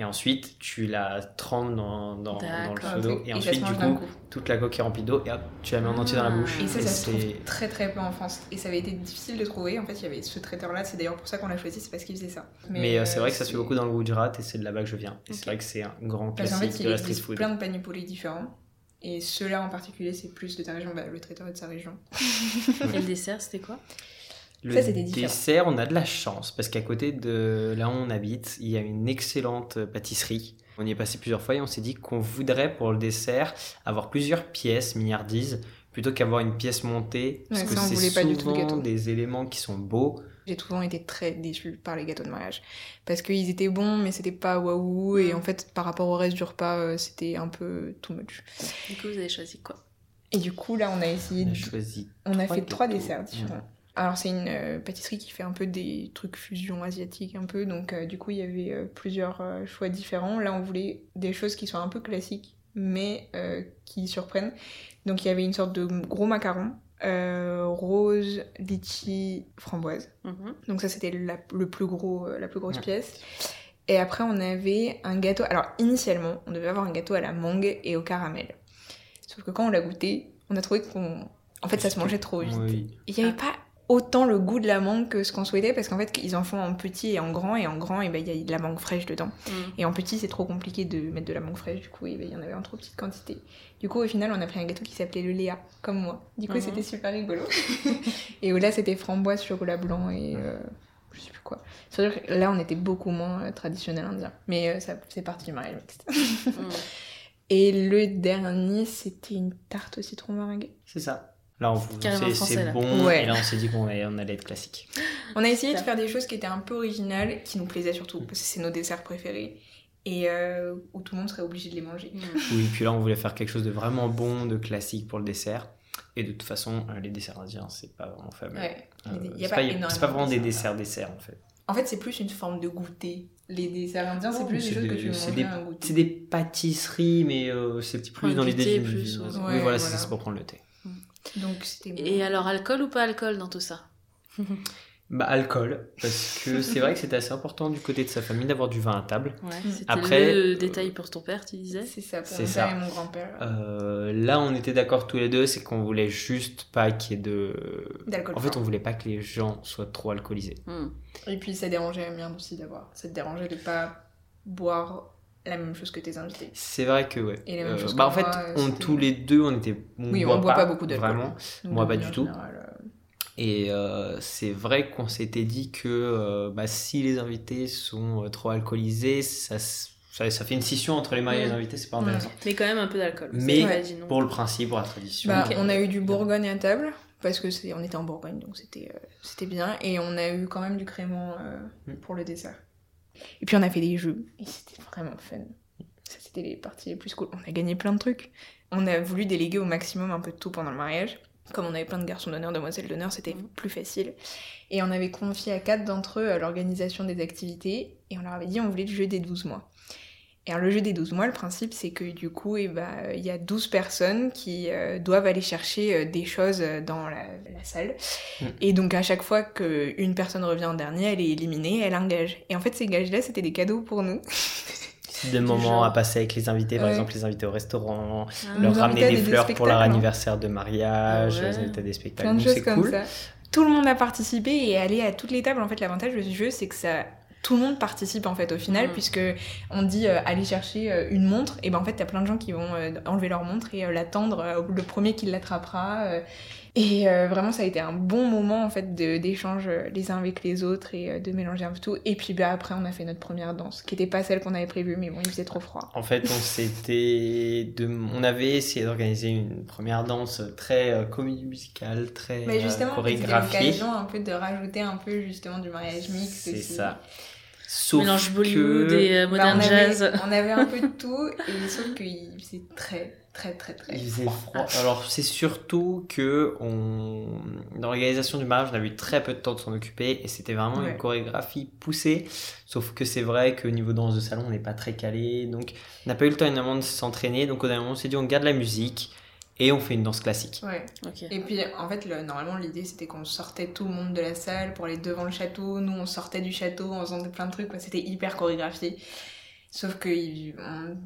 Et ensuite, tu la trempes dans, dans, dans le seau d'eau. Et, ensuite, du coup, toute la coque est remplie d'eau et hop, tu la mets en entier dans la Ah. bouche. Et ça, ça se c'est- trouve très très peu en France. Et ça avait été difficile de trouver. En fait, il y avait ce traiteur-là. C'est d'ailleurs pour ça qu'on l'a choisi, c'est parce qu'il faisait ça. Mais, euh, c'est vrai que ça se c'est- fait beaucoup dans le Gujarat et c'est de là-bas que je viens. Et c'est vrai que c'est un grand Parce qu'en classique fait, il de la street food. plein de paniers différents. Et ceux-là en particulier, c'est plus de ta région. Bah, le traiteur est de sa région. (laughs) Et le dessert, c'était quoi? Le Ça, c'était différent. dessert, on a de la chance parce qu'à côté de là où on habite, il y a une excellente pâtisserie. On y est passé plusieurs fois et on s'est dit qu'on voudrait pour le dessert avoir plusieurs pièces milliardises plutôt qu'avoir une pièce montée parce Ouais, que ça, on c'est voulait pas du tout le souvent gâteau. des éléments qui sont beaux. J'ai souvent été très déçue par les gâteaux de mariage. Parce qu'ils étaient bons, mais c'était pas waouh. Et en fait, par rapport au reste du repas, euh, c'était un peu too much. Du coup, vous avez choisi quoi? Et du coup, là, on a essayé On a de choisi. On a fait trois desserts différents. Alors c'est une euh, pâtisserie qui fait un peu des trucs fusion asiatique un peu, donc euh, du coup il y avait euh, plusieurs euh, choix différents. Là on voulait des choses qui soient un peu classiques, mais euh, qui surprennent. Donc il y avait une sorte de gros macaron, euh, rose, litchi, framboise. Mhm. Donc ça c'était le plus gros, euh, la plus grosse Ouais. pièce. Et après on avait un gâteau. Alors initialement on devait avoir un gâteau à la mangue et au caramel. Sauf que quand on l'a goûté, on a trouvé qu'on. En fait, ça se mangeait trop vite. Oui. Il n'y avait pas autant le goût de la mangue que ce qu'on souhaitait parce qu'en fait, ils en font en petit et en grand. Et en grand, eh ben, il y a de la mangue fraîche dedans. Mm. Et en petit, c'est trop compliqué de mettre de la mangue fraîche. Du coup, ben, il y en avait en trop petite quantité. Du coup, au final, on a pris un gâteau qui s'appelait le Léa, comme moi. Du coup, Mhm. c'était super rigolo. (laughs) et là, c'était framboise, chocolat blanc et. euh, je sais plus quoi. C'est vrai que là, on était beaucoup moins euh, traditionnel indien. Mais euh, ça, c'est parti du mariage mixte. Mm. (laughs) Et le dernier, c'était une tarte au citron meringue. C'est ça. Là, on c'est- bon. Ouais. Et là, on s'est dit qu'on allait, on allait être classique. On a essayé de faire des choses qui étaient un peu originales, qui nous plaisaient surtout, parce que c'est nos desserts préférés. Et euh, où tout le monde serait obligé de les manger. Mm. (laughs) Oui, puis là, on voulait faire quelque chose de vraiment bon, de classique pour le dessert. Et de toute façon, euh, les desserts indiens, c'est pas vraiment fameux. Ouais. Euh, Il y a c'est pas pas, énormément c'est pas vraiment de des desserts. desserts desserts en fait. En fait, c'est plus une forme de goûter. Les desserts indiens, c'est plus des choses que tu c'est manges des, un goûter. c'est des pâtisseries, mais euh, c'est petit plus dans l'idée d'une- ouais. Oui, Ouais, voilà, c'est voilà. c'est pour prendre le thé. Donc. Et alors, alcool ou pas alcool dans tout ça (laughs) Bah, alcool, parce que c'est vrai que c'était assez important du côté de sa famille d'avoir du vin à table. Ouais, c'était Après, le euh, détail pour ton père, tu disais C'est ça, pour C'est mon ça. père et mon grand-père. Euh, là, on était d'accord tous les deux, c'est qu'on voulait juste pas qu'il y ait de. D'alcool En fait, on voulait pas que les gens soient trop alcoolisés. Mm. Et puis ça dérangeait merde aussi d'avoir. Ça te dérangeait de pas boire la même chose que tes invités. C'est vrai que, ouais. Et la même Euh, chose bah, que en fait, moi, on, tous les deux, on était. On Oui, boit on boit pas beaucoup d'alcool. Vraiment. Donc, Moi, de pas du tout. euh, Et euh, c'est vrai qu'on s'était dit que euh, bah, si les invités sont euh, trop alcoolisés, ça, ça, ça fait une scission entre les mariés et les Ouais. invités, c'est pas Ouais. intéressant. Mais quand même un peu d'alcool. Mais. Pour le principe, pour la tradition. Bah. On a eu du Bourgogne à table, parce que c'est, on était en Bourgogne, donc c'était, euh, c'était bien. Et on a eu quand même du crément euh, Mm. pour le dessert. Et puis on a fait des jeux, et c'était vraiment fun. Ça, c'était les parties les plus cool. On a gagné plein de trucs. On a voulu déléguer au maximum un peu de tout pendant le mariage. Comme on avait plein de garçons d'honneur, demoiselles d'honneur, c'était Mhm. plus facile. Et on avait confié à quatre d'entre eux l'organisation des activités, et on leur avait dit on voulait le jeu des 12 mois. Et alors, le jeu des 12 mois, le principe, c'est que du coup, eh ben, il y a 12 personnes qui euh, doivent aller chercher euh, des choses euh, dans la, la salle. Mm. Et donc, à chaque fois qu'une personne revient en dernier, elle est éliminée, elle engage. Et en fait, ces gages-là, c'était des cadeaux pour nous. Des moments à passer avec les invités, par Ouais. exemple les invités au restaurant, Ah. leur ramener des fleurs pour leur hein. anniversaire de mariage, ouais. les inviter à des spectacles. Plein de c'est comme cool. ça. Tout le monde a participé et aller à toutes les tables. En fait, l'avantage de ce jeu, c'est que ça. Tout le monde participe en fait au final, Mm. puisque on dit euh, aller chercher euh, une montre, et ben en fait t'as plein de gens qui vont euh, enlever leur montre et l'attendre, le premier qui l'attrapera. Et euh, vraiment ça a été un bon moment en fait de- d'échange euh, les uns avec les autres et euh, de mélanger un peu tout. Et puis bah, après on a fait notre première danse, qui était pas celle qu'on avait prévue, mais bon il faisait trop froid. En fait, on (laughs) s'était, de... on avait essayé d'organiser une première danse très euh, comédie musicale, très Mais euh, justement, c'était chorégraphiée. l'occasion un peu de rajouter un peu justement du mariage mixte. C'est ça. Sauf Mélange Bollywood que... et euh, Bah, on, avait, jazz. on avait un peu de (laughs) tout, et sauf qu'il faisait très, très, très, très Il faisait froid. froid. Alors c'est surtout que on... dans l'organisation du mariage, on a eu très peu de temps de s'en occuper et c'était vraiment Ouais. une chorégraphie poussée. Sauf que c'est vrai qu'au niveau danse de salon, on n'est pas très calé, donc on n'a pas eu le temps énormément de s'entraîner. Donc au dernier moment, on s'est dit on garde la musique et on fait une danse classique. Ouais. Ok. Et puis, en fait, le- normalement, l'idée, c'était qu'on sortait tout le monde de la salle pour aller devant le château. Nous, on sortait du château en faisant plein de trucs. quoi. C'était hyper chorégraphié. Sauf que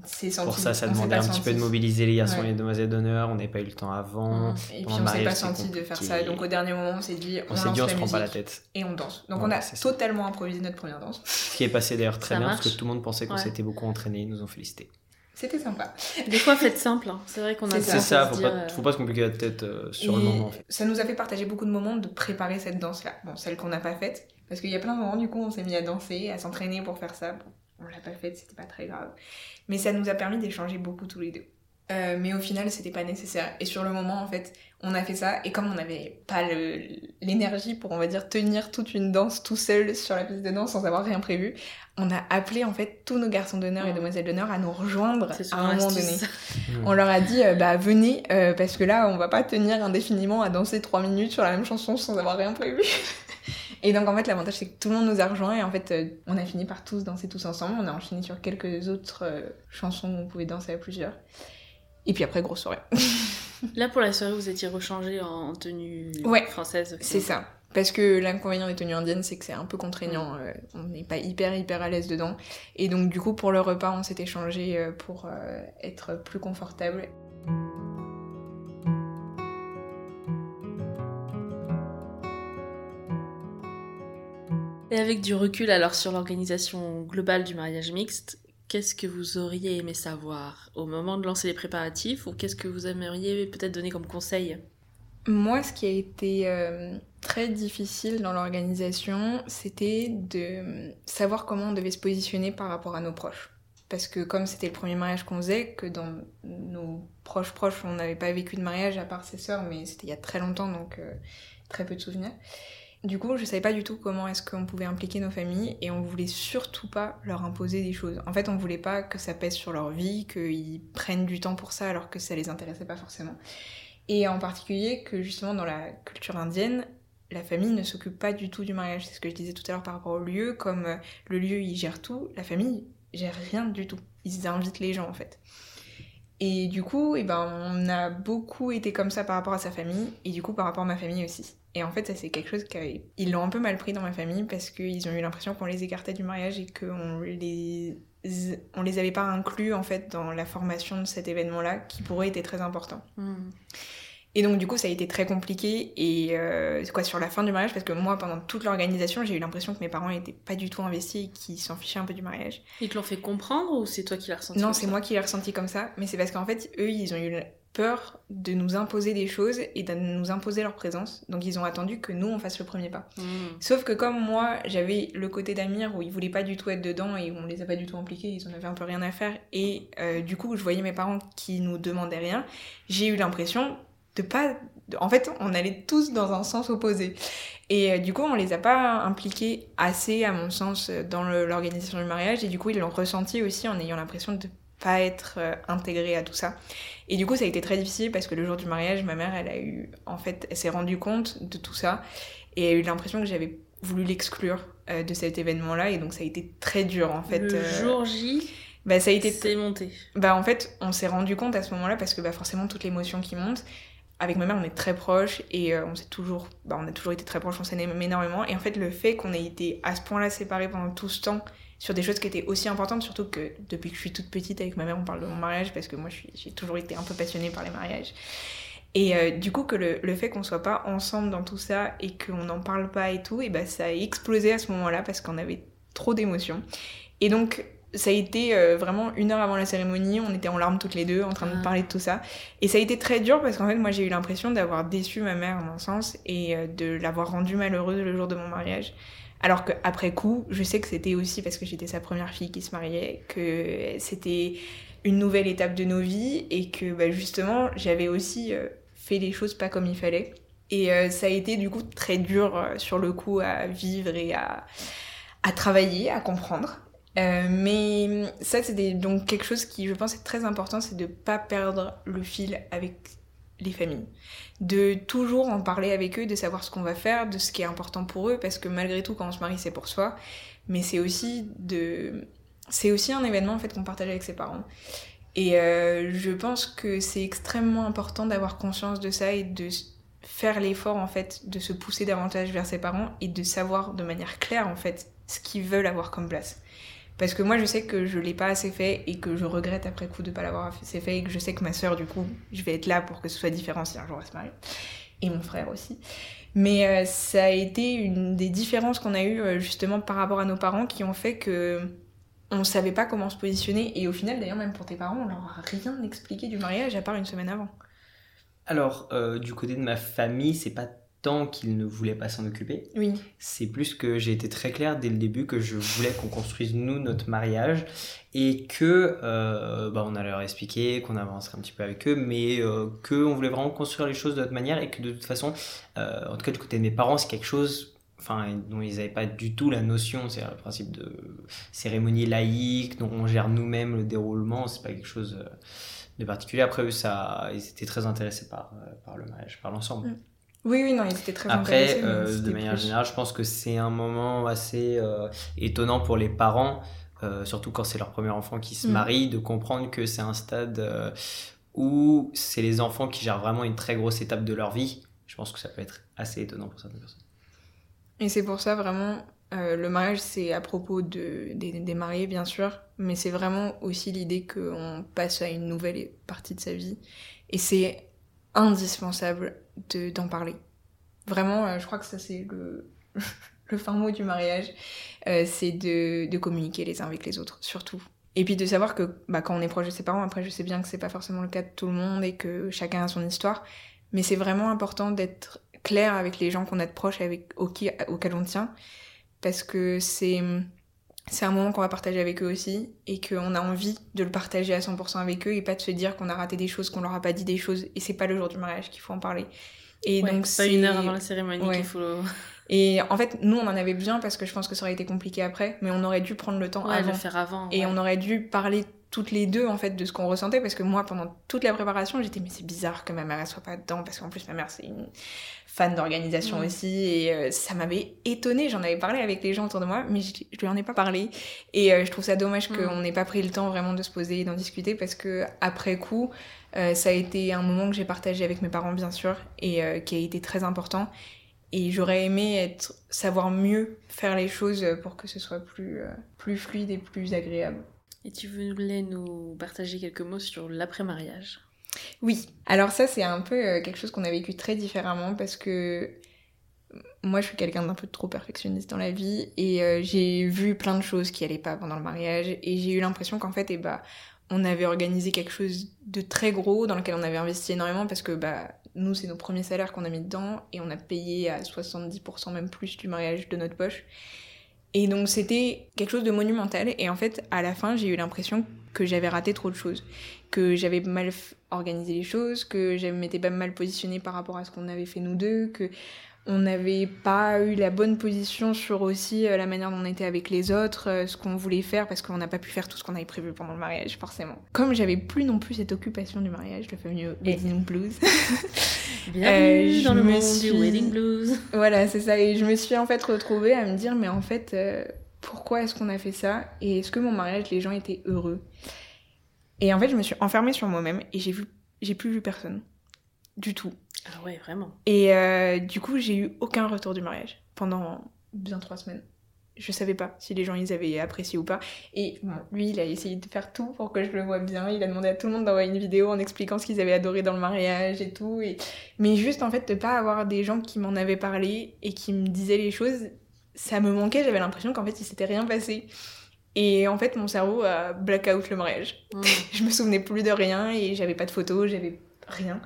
s'est senti... Pour ça, ça demandait un petit peu de mobiliser les garçons Ouais. et les demoiselles d'honneur. On n'avait pas eu le temps avant. Mm. Et puis, Pendant on le s'est mariage, pas senti de faire ça. Donc, au dernier moment, on s'est dit, on, On s'est dit on la se prend pas la tête. Et on danse. Donc, Voilà, on a totalement improvisé notre première danse. (laughs) Ce qui est passé d'ailleurs très Ça bien parce que tout le monde pensait qu'on Ouais. s'était beaucoup entraîné. Ils nous ont félicité. C'était sympa. Des fois, faites simple. hein. C'est vrai qu'on a C'est ça, faut se pas, dire, euh, faut pas se compliquer la tête euh, sur le moment. En fait. Ça nous a fait partager beaucoup de moments de préparer cette danse-là. Bon, celle qu'on n'a pas faite. Parce qu'il y a plein de moments, du coup, on s'est mis à danser, à s'entraîner pour faire ça. On l'a pas faite, c'était pas très grave. Mais ça nous a permis d'échanger beaucoup tous les deux. Euh, mais au final, c'était pas nécessaire. Et sur le moment, en fait, on a fait ça. Et comme on n'avait pas l'énergie pour, on va dire, tenir toute une danse tout seul sur la piste de danse sans avoir rien prévu, on a appelé, en fait, tous nos garçons d'honneur et demoiselles d'honneur à nous rejoindre à un moment donné. On leur a dit, euh, bah venez, euh, parce que là, on va pas tenir indéfiniment à danser trois minutes sur la même chanson sans avoir rien prévu. Et donc, en fait, l'avantage, c'est que tout le monde nous a rejoints et en fait, euh, on a fini par tous danser tous ensemble. On a enchaîné sur quelques autres euh, chansons où on pouvait danser à plusieurs. Et puis après, grosse soirée. (laughs) Là, pour la soirée, vous étiez rechangé en tenue Ouais. française. c'est ça. Parce que l'inconvénient des tenues indiennes, c'est que c'est un peu contraignant. euh, on n'est pas hyper, hyper à l'aise dedans. Et donc, du coup, pour le repas, on s'était changé euh, pour euh, être plus confortable. Et avec du recul alors sur l'organisation globale du mariage mixte, qu'est-ce que vous auriez aimé savoir au moment de lancer les préparatifs ou qu'est-ce que vous aimeriez peut-être donner comme conseil? Moi, ce qui a été euh, très difficile dans l'organisation, c'était de savoir comment on devait se positionner par rapport à nos proches. Parce que comme c'était le premier mariage qu'on faisait, que dans nos proches proches, on n'avait pas vécu de mariage à part ses sœurs, mais c'était il y a très longtemps, donc euh, très peu de souvenirs. Du coup, je savais pas du tout comment est-ce qu'on pouvait impliquer nos familles et on voulait surtout pas leur imposer des choses. En fait, on voulait pas que ça pèse sur leur vie, qu'ils prennent du temps pour ça alors que ça les intéressait pas forcément. Et en particulier que justement dans la culture indienne, la famille ne s'occupe pas du tout du mariage. C'est ce que je disais tout à l'heure par rapport au lieu, comme euh, le lieu il gère tout, la famille gère rien du tout. Ils invitent les gens en fait. Et du coup, eh ben, on a beaucoup été comme ça par rapport à sa famille et du coup par rapport à ma famille aussi. Et en fait, ça c'est quelque chose qu'ils l'ont un peu mal pris dans ma famille parce qu'ils ont eu l'impression qu'on les écartait du mariage et qu'on les on les avait pas inclus en fait dans la formation de cet événement-là qui pour eux était très important. Hmm. Et donc du coup ça a été très compliqué et euh, quoi sur la fin du mariage parce que moi pendant toute l'organisation j'ai eu l'impression que mes parents n'étaient pas du tout investis et qu'ils s'en fichaient un peu du mariage. Ils te l'ont fait comprendre ou c'est toi qui l'as ressenti Non c'est moi qui l'ai ressenti comme ça mais c'est parce qu'en fait eux ils ont eu peur de nous imposer des choses et de nous imposer leur présence donc ils ont attendu que nous on fasse le premier pas. Hmm. Sauf que comme moi, j'avais le côté d'Amir où ils voulaient pas du tout être dedans et on les a pas du tout impliqués, ils en avaient un peu rien à faire. Et euh, du coup, je voyais mes parents qui nous demandaient rien. J'ai eu l'impression de pas... En fait, on allait tous dans un sens opposé. Et euh, du coup, on les a pas impliqués assez, à mon sens, dans l'organisation du mariage. Et du coup, ils l'ont ressenti aussi en ayant l'impression de pas être euh, intégrés à tout ça. Et du coup, ça a été très difficile parce que le jour du mariage, ma mère, elle a eu... En fait, elle s'est rendue compte de tout ça. Et a eu l'impression que j'avais voulu l'exclure euh, de cet événement-là. Et donc, ça a été très dur, en fait. le euh, jour J, bah, ça a été c'est monté. bah en fait, on s'est rendu compte à ce moment-là parce que bah, forcément toute l'émotion qui monte. Avec ma mère, on est très proches et euh, on s'est toujours, bah, on a toujours été très proches, on s'aime énormément. Et en fait, le fait qu'on ait été à ce point-là séparés pendant tout ce temps sur des choses qui étaient aussi importantes, surtout que depuis que je suis toute petite avec ma mère, on parle de mon mariage parce que moi, j'ai toujours été un peu passionnée par les mariages. Et euh, du coup, que le, le fait qu'on soit pas ensemble dans tout ça et qu'on n'en parle pas et tout, et bah, ça a explosé à ce moment-là parce qu'on avait trop d'émotions. Et donc, ça a été euh, vraiment une heure avant la cérémonie, on était en larmes toutes les deux en train de Ah. parler de tout ça. Et ça a été très dur parce qu'en fait, moi j'ai eu l'impression d'avoir déçu ma mère, à mon sens, et euh, de l'avoir rendue malheureuse le jour de mon mariage. Alors qu'après coup, je sais que c'était aussi parce que j'étais sa première fille qui se mariait, que c'était une nouvelle étape de nos vies et que bah, justement j'avais aussi euh, fait les choses pas comme il fallait. Et ça a été du coup très dur sur le coup à vivre et à, à travailler, à comprendre. Euh, mais ça, c'était donc quelque chose qui, je pense, est très important, c'est de pas perdre le fil avec les familles. De toujours en parler avec eux, de savoir ce qu'on va faire, de ce qui est important pour eux, parce que malgré tout, quand on se marie, c'est pour soi. Mais c'est aussi de... C'est aussi un événement, en fait, qu'on partage avec ses parents. Et euh, je pense que c'est extrêmement important d'avoir conscience de ça et de faire l'effort, en fait, de se pousser davantage vers ses parents et de savoir de manière claire, en fait, ce qu'ils veulent avoir comme place. Parce que moi, je sais que je l'ai pas assez fait et que je regrette après coup de pas l'avoir assez fait et que je sais que ma sœur, du coup, je vais être là pour que ce soit différent si un jour elle se marie. Et mon frère aussi. Mais euh, ça a été une des différences qu'on a eues euh, justement par rapport à nos parents qui ont fait que on savait pas comment se positionner. Et au final, d'ailleurs, même pour tes parents, on leur a rien expliqué du mariage à part une semaine avant. Alors, euh, du côté de ma famille, c'est pas tant qu'ils ne voulaient pas s'en occuper, Oui. c'est plus que j'ai été très clair dès le début que je voulais qu'on construise nous notre mariage et que euh, bah, on allait leur expliquer qu'on avancerait un petit peu avec eux, mais euh, que on voulait vraiment construire les choses de notre manière et que de toute façon, euh, en tout cas du côté de mes parents, c'est quelque chose enfin dont ils n'avaient pas du tout la notion, c'est le principe de cérémonie laïque, dont on gère nous-mêmes le déroulement, c'est pas quelque chose euh, de particulier. Après eux, ça, ils étaient très intéressés par, euh, par le mariage, par l'ensemble. Mm. Oui, oui, non, ils étaient très Après, euh, de manière plus- générale, je pense que c'est un moment assez euh, étonnant pour les parents, euh, surtout quand c'est leur premier enfant qui se Mm. marie, de comprendre que c'est un stade où c'est les enfants qui gèrent vraiment une très grosse étape de leur vie. Je pense que ça peut être assez étonnant pour certaines personnes. Et c'est pour ça vraiment, le mariage c'est à propos de, des, des mariés bien sûr, mais c'est vraiment aussi l'idée qu'on passe à une nouvelle partie de sa vie. Et c'est indispensable de- d'en parler. Vraiment, euh, je crois que ça c'est le, (laughs) le fin mot du mariage, euh, c'est de, de communiquer les uns avec les autres, surtout. Et puis de savoir que bah, quand on est proche de ses parents, après je sais bien que c'est pas forcément le cas de tout le monde et que chacun a son histoire, mais c'est vraiment important d'être clair avec les gens qu'on a de proches et avec, auxquels, auxquels on tient, parce que c'est c'est un moment qu'on va partager avec eux aussi et qu'on a envie de le partager à 100% avec eux et pas de se dire qu'on a raté des choses, qu'on leur a pas dit des choses et c'est pas le jour du mariage qu'il faut en parler. Et Ouais, donc c'est pas une heure avant la cérémonie Ouais. qu'il faut. Et en fait, nous on en avait besoin parce que je pense que ça aurait été compliqué après, mais on aurait dû prendre le temps Ouais, avant. le faire avant. Et on aurait dû parler toutes les deux en fait de ce qu'on ressentait parce que moi pendant toute la préparation j'étais mais c'est bizarre que ma mère elle soit pas dedans parce qu'en plus ma mère c'est une fan d'organisation Mm. aussi et euh, ça m'avait étonnée j'en avais parlé avec les gens autour de moi mais je, je lui en ai pas parlé et euh, je trouve ça dommage Mm. qu'on n'ait pas pris le temps vraiment de se poser et d'en discuter parce que après coup euh, ça a été un moment que j'ai partagé avec mes parents bien sûr et qui a été très important et j'aurais aimé être savoir mieux faire les choses pour que ce soit plus plus fluide et plus agréable Et tu voulais nous partager quelques mots sur l'après-mariage? Oui, alors ça c'est un peu euh, quelque chose qu'on a vécu très différemment parce que moi je suis quelqu'un d'un peu trop perfectionniste dans la vie et euh, j'ai vu plein de choses qui allaient pas pendant le mariage et j'ai eu l'impression qu'en fait eh bah, on avait organisé quelque chose de très gros dans lequel on avait investi énormément parce que bah, nous c'est nos premiers salaires qu'on a mis dedans et on a payé à 70% même plus du mariage de notre poche. Et donc c'était quelque chose de monumental et en fait à la fin j'ai eu l'impression que j'avais raté trop de choses que j'avais mal organisé les choses, que je m'étais pas mal positionnée par rapport à ce qu'on avait fait nous deux, que on n'avait pas eu la bonne position sur aussi euh, la manière dont on était avec les autres, euh, ce qu'on voulait faire, parce qu'on n'a pas pu faire tout ce qu'on avait prévu pendant le mariage, forcément. Comme j'avais plus non plus cette occupation du mariage, le fameux wedding blues, (laughs) Bienvenue je dans le me monde suis- du wedding blues. (laughs) voilà, c'est ça. Et je me suis en fait retrouvée à me dire, mais en fait, euh, pourquoi est-ce qu'on a fait ça? Et est-ce que mon mariage, les gens étaient heureux? Et en fait, je me suis enfermée sur moi-même et j'ai vu, j'ai plus vu personne du tout. Ah ouais, vraiment. Et euh, du coup, j'ai eu aucun retour du mariage pendant bien trois semaines. Je savais pas si les gens ils avaient apprécié ou pas. Et bon, lui, il a essayé de faire tout pour que je le vois bien. Il a demandé à tout le monde d'envoyer une vidéo en expliquant ce qu'ils avaient adoré dans le mariage et tout. Et... Mais juste en fait, de pas avoir des gens qui m'en avaient parlé et qui me disaient les choses, ça me manquait. J'avais l'impression qu'en fait, il s'était rien passé. Et en fait, mon cerveau a blackout le mariage Mm. (laughs) je me souvenais plus de rien et j'avais pas de photos, j'avais rien.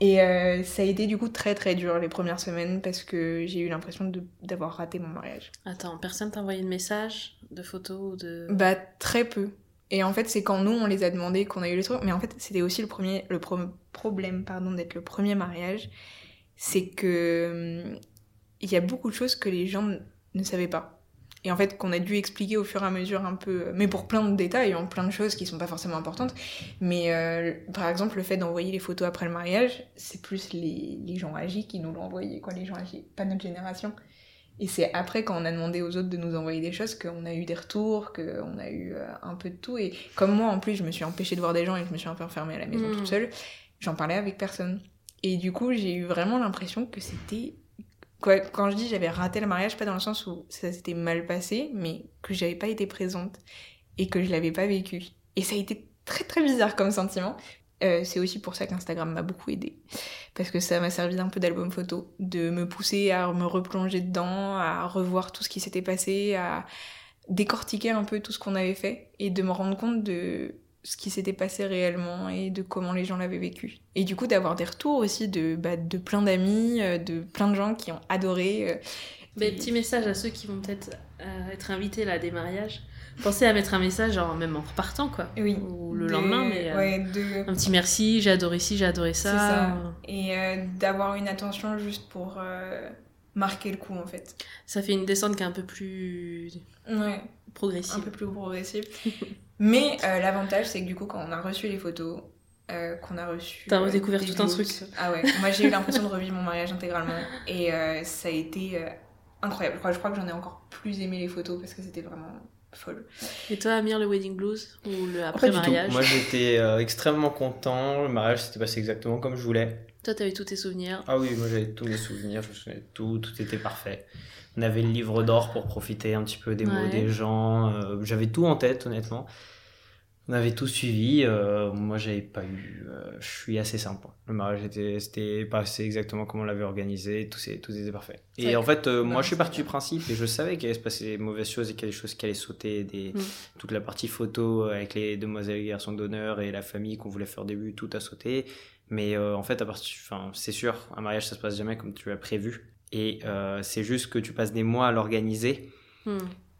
Et euh, ça a été du coup très très dur les premières semaines parce que j'ai eu l'impression d'avoir raté mon mariage. Attends, personne t'a envoyé de message, de photos ou de. Bah très peu. Et en fait c'est quand nous on les a demandé qu'on a eu les trucs. Mais en fait c'était aussi le premier le pro- problème pardon d'être le premier mariage, c'est que hum, il y a beaucoup de choses que les gens ne savaient pas. Et en fait, qu'on a dû expliquer au fur et à mesure un peu, mais pour plein de détails, en plein de choses qui sont pas forcément importantes. Mais euh, par exemple, le fait d'envoyer les photos après le mariage, c'est plus les, les gens âgés qui nous l'ont envoyé, quoi, les gens âgés, pas notre génération. Et c'est après, quand on a demandé aux autres de nous envoyer des choses, qu'on a eu des retours, qu'on a eu euh, un peu de tout. Et comme moi, en plus, je me suis empêchée de voir des gens et je me suis un peu enfermée à la maison toute seule, j'en parlais avec personne. Et du coup, j'ai eu vraiment l'impression que c'était Quand je dis j'avais raté le mariage, pas dans le sens où ça s'était mal passé, mais que j'avais pas été présente et que je l'avais pas vécu. Et ça a été très très bizarre comme sentiment. Euh, c'est aussi pour ça qu'Instagram m'a beaucoup aidé. Parce que ça m'a servi un peu d'album photo, de me pousser à me replonger dedans, à revoir tout ce qui s'était passé, à décortiquer un peu tout ce qu'on avait fait et de me rendre compte de ce qui s'était passé réellement et de comment les gens l'avaient vécu. Et du coup d'avoir des retours aussi de, bah, de plein d'amis, euh, de plein de gens qui ont adoré. euh, Des petits messages à ceux qui vont peut-être euh, être invités là à des mariages. Pensez à mettre un message, genre même en repartant quoi. Oui. Ou le de- lendemain, mais. euh, Ouais, de... Un petit merci, j'ai adoré ci, j'ai adoré ça. Et euh, d'avoir une attention juste pour euh, marquer le coup en fait. Ça fait une descente qui est un peu plus Ouais, progressive. un peu plus progressive. (laughs) Mais euh, l'avantage c'est que du coup quand on a reçu les photos, euh, qu'on a reçu... T'as euh, redécouvert tout un truc. Ah ouais, moi j'ai eu l'impression de revivre mon mariage intégralement. Et euh, ça a été euh, incroyable. Je crois, je crois que j'en ai encore plus aimé les photos parce que c'était vraiment folle. Et toi, Amir, le wedding blues ou le Pas après du tout. mariage Moi j'étais euh, extrêmement content. Le mariage s'était passé exactement comme je voulais. Toi, t'avais tous tes souvenirs. Ah oui, moi j'avais tous les souvenirs, je me souvenais de tout, tout était parfait. On avait le livre d'or pour profiter un petit peu des mots Ouais. des gens. euh, J'avais tout en tête, honnêtement. On avait tout suivi. euh, moi, j'avais pas eu. euh, je suis assez simple. Le mariage était, c'était passé exactement comme on l'avait organisé. Tout, c'est, tout était parfait. Et en fait, euh, moi, je suis parti du principe et je savais qu'il allait se passer des mauvaises choses et qu'il y a des choses qui allaient sauter. Des, Mm. Toute la partie photo avec les demoiselles et garçons d'honneur et la famille qu'on voulait faire au début, tout a sauté. Mais en fait, à partir, enfin, c'est sûr, un mariage, ça se passe jamais comme tu l'as prévu. Et c'est juste que tu passes des mois à l'organiser Hmm.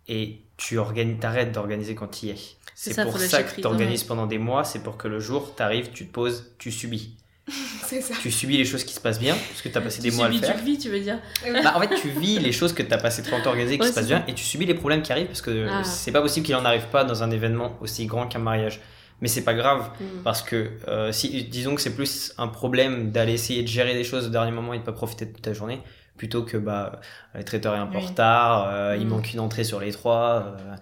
Et tu organises, t'arrêtes d'organiser quand tu y es. C'est pour ça que tu organises pendant des mois, c'est pour que le jour, tu arrives, tu te poses, tu subis. (laughs) C'est ça. Tu subis les choses qui se passent bien, parce que tu as passé Tu des mois à le faire. tu le vis, tu veux dire Bah, en fait, tu vis les choses que tu as passé trop longtemps organisées qui Ouais, se passent bien, et tu subis les problèmes qui arrivent, parce que Ah. c'est pas possible qu'il en arrive pas dans un événement aussi grand qu'un mariage. Mais c'est pas grave, Hmm. parce que euh, si, disons que c'est plus un problème d'aller essayer de gérer des choses au dernier moment et de pas profiter de toute ta journée, plutôt que bah, le traiteur est un peu en Oui. retard, euh, il Mm. manque une entrée sur les trois, euh,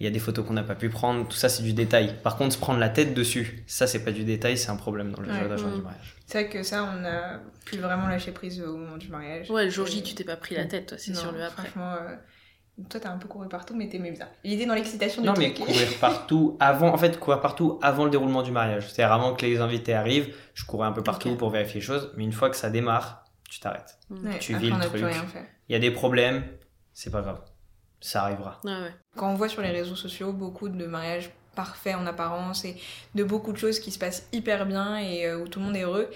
il y a des photos qu'on n'a pas pu prendre, tout ça c'est du détail. Par contre, se prendre la tête dessus, ça c'est pas du détail, c'est un problème dans le Ouais. jeu d'agent Mm. du mariage. C'est vrai que ça, on a pu vraiment lâcher prise au moment du mariage. Ouais, le jour J, tu t'es pas pris la tête, toi, c'est Non, sur le après. Franchement, euh, toi, t'as un peu couru partout, mais t'aimais bien. Il était dans l'excitation du Non mais truc. courir partout avant, en fait courir partout avant le déroulement du mariage. C'est-à-dire avant que les invités arrivent, je courais un peu partout pour vérifier les choses, mais une fois que ça démarre, tu t'arrêtes. Ouais, tu vis le truc. rien fait. Il y a des problèmes, c'est pas grave, ça arrivera. Ouais, ouais. Quand on voit sur les réseaux sociaux beaucoup de mariages parfaits en apparence et de beaucoup de choses qui se passent hyper bien et euh, où tout le monde est heureux,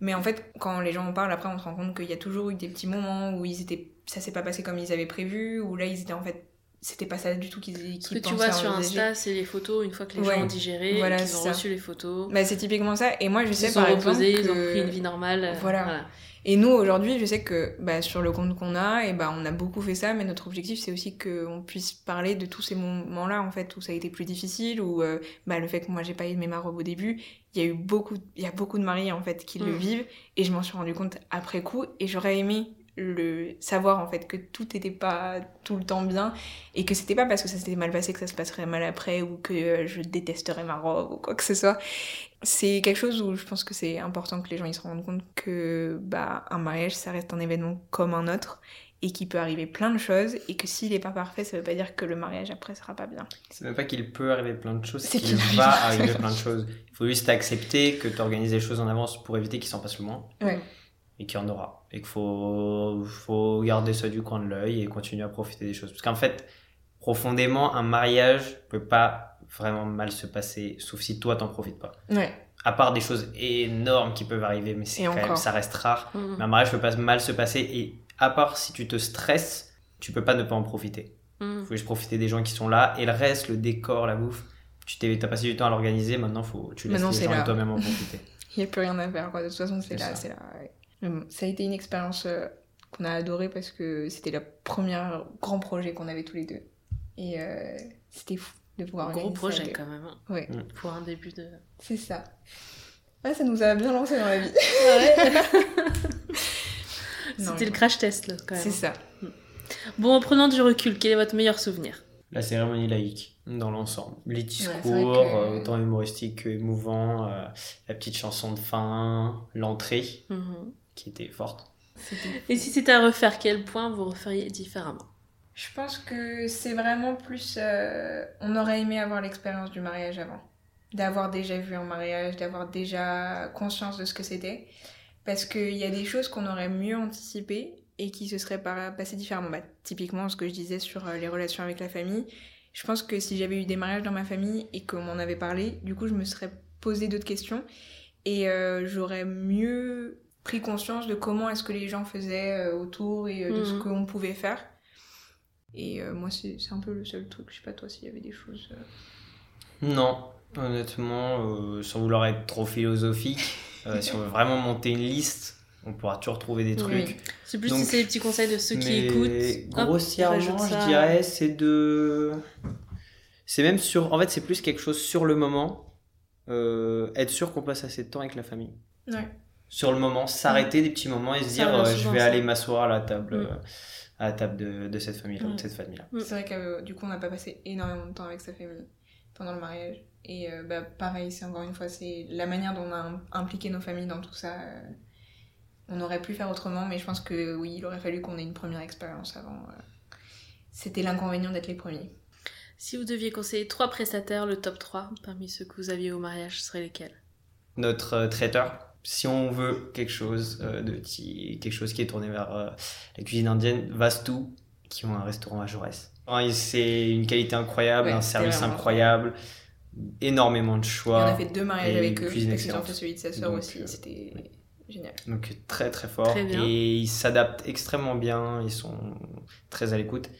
mais en fait, quand les gens en parlent, après, on se rend compte qu'il y a toujours eu des petits moments où ils étaient, ça s'est pas passé comme ils avaient prévu, où là, ils étaient en fait, c'était pas ça du tout qu'ils qu'ils Ce que tu vois sur. Insta, c'est les photos, une fois que les Ouais. gens ont digéré, Voilà, qu'ils ont ça. reçu les photos, Bah, c'est typiquement ça. Et moi, je ils sais par exemple reposés, ils ont que- pris une vie normale. euh, Voilà. Et nous, aujourd'hui, je sais que bah, sur le compte qu'on a, et bah, on a beaucoup fait ça, mais notre objectif, c'est aussi qu'on puisse parler de tous ces moments-là, en fait, où ça a été plus difficile, où euh, bah, le fait que moi, j'ai pas de mes robes au début, il y a eu beaucoup, il y a beaucoup de mariés, en fait, qui le Mm. vivent, et je m'en suis rendu compte après coup, et j'aurais aimé le savoir, en fait, que tout n'était pas tout le temps bien, et que c'était pas parce que ça s'était mal passé que ça se passerait mal après, ou que euh, je détesterais ma robe, ou quoi que ce soit c'est quelque chose où je pense que c'est important que les gens ils se rendent compte que bah un mariage ça reste un événement comme un autre et qu'il peut arriver plein de choses et que s'il est pas parfait ça veut pas dire que le mariage après sera pas bien. C'est même pas qu'il peut arriver plein de choses, C'est qu'il va arrive. arriver plein de choses. Il faut juste accepter que tu organises les choses en avance pour éviter qu'il s'en passe le moins. Ouais. Et qu'il y en aura. Et qu'il faut, faut garder ça du coin de l'œil et continuer à profiter des choses. Parce qu'en fait, profondément, un mariage peut pas vraiment mal se passer, sauf si toi t'en profites pas. Ouais. À part des choses énormes qui peuvent arriver, mais c'est même, ça reste rare. Mhm. Mais un mariage peut pas mal se passer et à part si tu te stresses, tu peux pas ne pas en profiter. Mhm. faut juste profiter des gens qui sont là et le reste, le décor, la bouffe, tu t'es, t'as passé du temps à l'organiser, maintenant faut, tu laisses Maintenant, les gens toi-même en profiter. (laughs) Il y a plus rien à faire quoi. De toute façon c'est là, ça. c'est là. ouais. Bon, ça a été une expérience euh, qu'on a adorée parce que c'était le premier grand projet qu'on avait tous les deux et euh, c'était fou de pouvoir Gros organiser ça projet quand même, hein, Ouais, Mm. pour un début de... c'est ça. Ah, ça nous a bien lancé dans la vie. (laughs) Non, C'était le crash test là quand même. C'est ça. Bon, en prenant du recul, quel est votre meilleur souvenir? La cérémonie laïque, dans l'ensemble. Les discours, que- euh, autant humoristiques que émouvants, euh, la petite chanson de fin, l'entrée, Mhm. Qui était forte. Et si c'était à refaire, quel point vous referiez différemment? Je pense que c'est vraiment plus. euh, on aurait aimé avoir l'expérience du mariage avant. D'avoir déjà vu un mariage, d'avoir déjà conscience de ce que c'était. Parce qu'il y a des choses qu'on aurait mieux anticipées et qui se seraient pas passées différemment. Bah, typiquement, ce que je disais sur euh, les relations avec la famille. Je pense que si j'avais eu des mariages dans ma famille et qu'on m'en avait parlé, du coup, je me serais posé d'autres questions et euh, j'aurais mieux pris conscience de comment est-ce que les gens faisaient euh, autour et euh, de ce Mhm. qu'on pouvait faire. Et euh, moi, c'est c'est un peu le seul truc. Je sais pas toi s'il y avait des choses. euh, Non, honnêtement, euh, sans vouloir être trop philosophique, euh, si on veut vraiment monter une liste, on pourra toujours trouver des Oui. trucs. C'est plus Donc, si c'est les petits conseils de ceux qui écoutent. Grossièrement, je dirais, c'est de. C'est même sur. En fait, c'est plus quelque chose sur le moment. euh, être sûr qu'on passe assez de temps avec la famille. Ouais. Sur le moment, s'arrêter des petits moments et se dire euh, je vais ça. aller m'asseoir à la table, Mm. euh, à la table de, de cette famille-là ou Mm. de cette famille-là. Mm. C'est vrai que euh, du coup, on n'a pas passé énormément de temps avec sa famille pendant le mariage. Et euh, bah, pareil, c'est encore une fois, c'est la manière dont on a im- impliqué nos familles dans tout ça. euh, on aurait pu faire autrement, mais je pense que oui, il aurait fallu qu'on ait une première expérience avant. euh. C'était l'inconvénient d'être les premiers. Si vous deviez conseiller trois prestataires, le top 3 parmi ceux que vous aviez au mariage, ce serait lesquels? Notre euh, traiteur, si on veut quelque chose euh, de petit, quelque chose qui est tourné vers euh, la cuisine indienne, Vastu, qui ont un restaurant à Jaurès. Enfin, C'est une qualité incroyable, Ouais, un service incroyable, énormément de Et choix. on a fait deux mariages et avec eux, cuisine parce qu'ils ont excellente. fait celui de sa sœur aussi, euh, c'était génial. Donc très très fort. Très bien. Et ils s'adaptent extrêmement bien, ils sont très à l'écoute.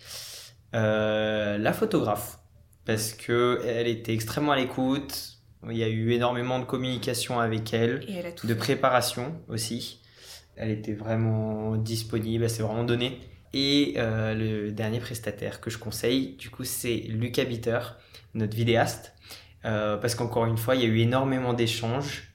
Euh, la photographe, parce que elle était extrêmement à l'écoute. Il y a eu énormément de communication avec elle, a de fait. préparation aussi. Elle était vraiment disponible, elle s'est vraiment donnée. Et euh, le dernier prestataire que je conseille, du coup, c'est Lucas Bitter, notre vidéaste. Euh, parce qu'encore une fois, il y a eu énormément d'échanges.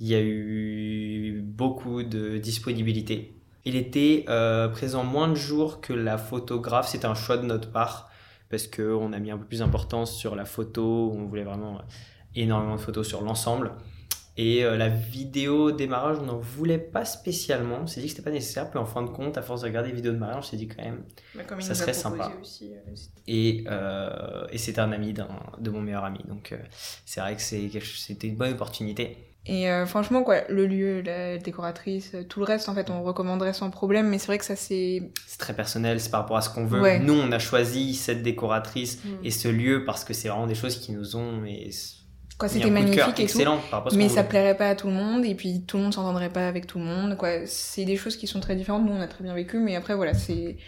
Il y a eu beaucoup de disponibilité. Il était euh, présent moins de jours que la photographe. C'était un choix de notre part parce qu'on a mis un peu plus d'importance sur la photo. On voulait vraiment énormément de photos sur l'ensemble. Et euh, la vidéo démarrage, on n'en voulait pas spécialement. On s'est dit que c'était pas nécessaire. Puis en fin de compte, à force de regarder les vidéos de mariage, on s'est dit quand même. Bah, comme ça serait sympa. Aussi, euh, Et, euh, et c'était un ami de mon meilleur ami. Donc euh, c'est vrai que c'était une bonne opportunité. Et euh, franchement, quoi, le lieu, la décoratrice, tout le reste, en fait, on recommanderait sans problème. Mais c'est vrai que ça, c'est. C'est très personnel, c'est par rapport à ce qu'on veut. Ouais. Nous, on a choisi cette décoratrice Mm. et ce lieu parce que c'est vraiment des choses qui nous ont Quoi, c'était magnifique et tout. excellent par rapport à ce Mais ça voulait. plairait pas à tout le monde, et puis tout le monde s'entendrait pas avec tout le monde. Quoi, c'est des choses qui sont très différentes. Nous, on a très bien vécu, mais après, voilà, c'est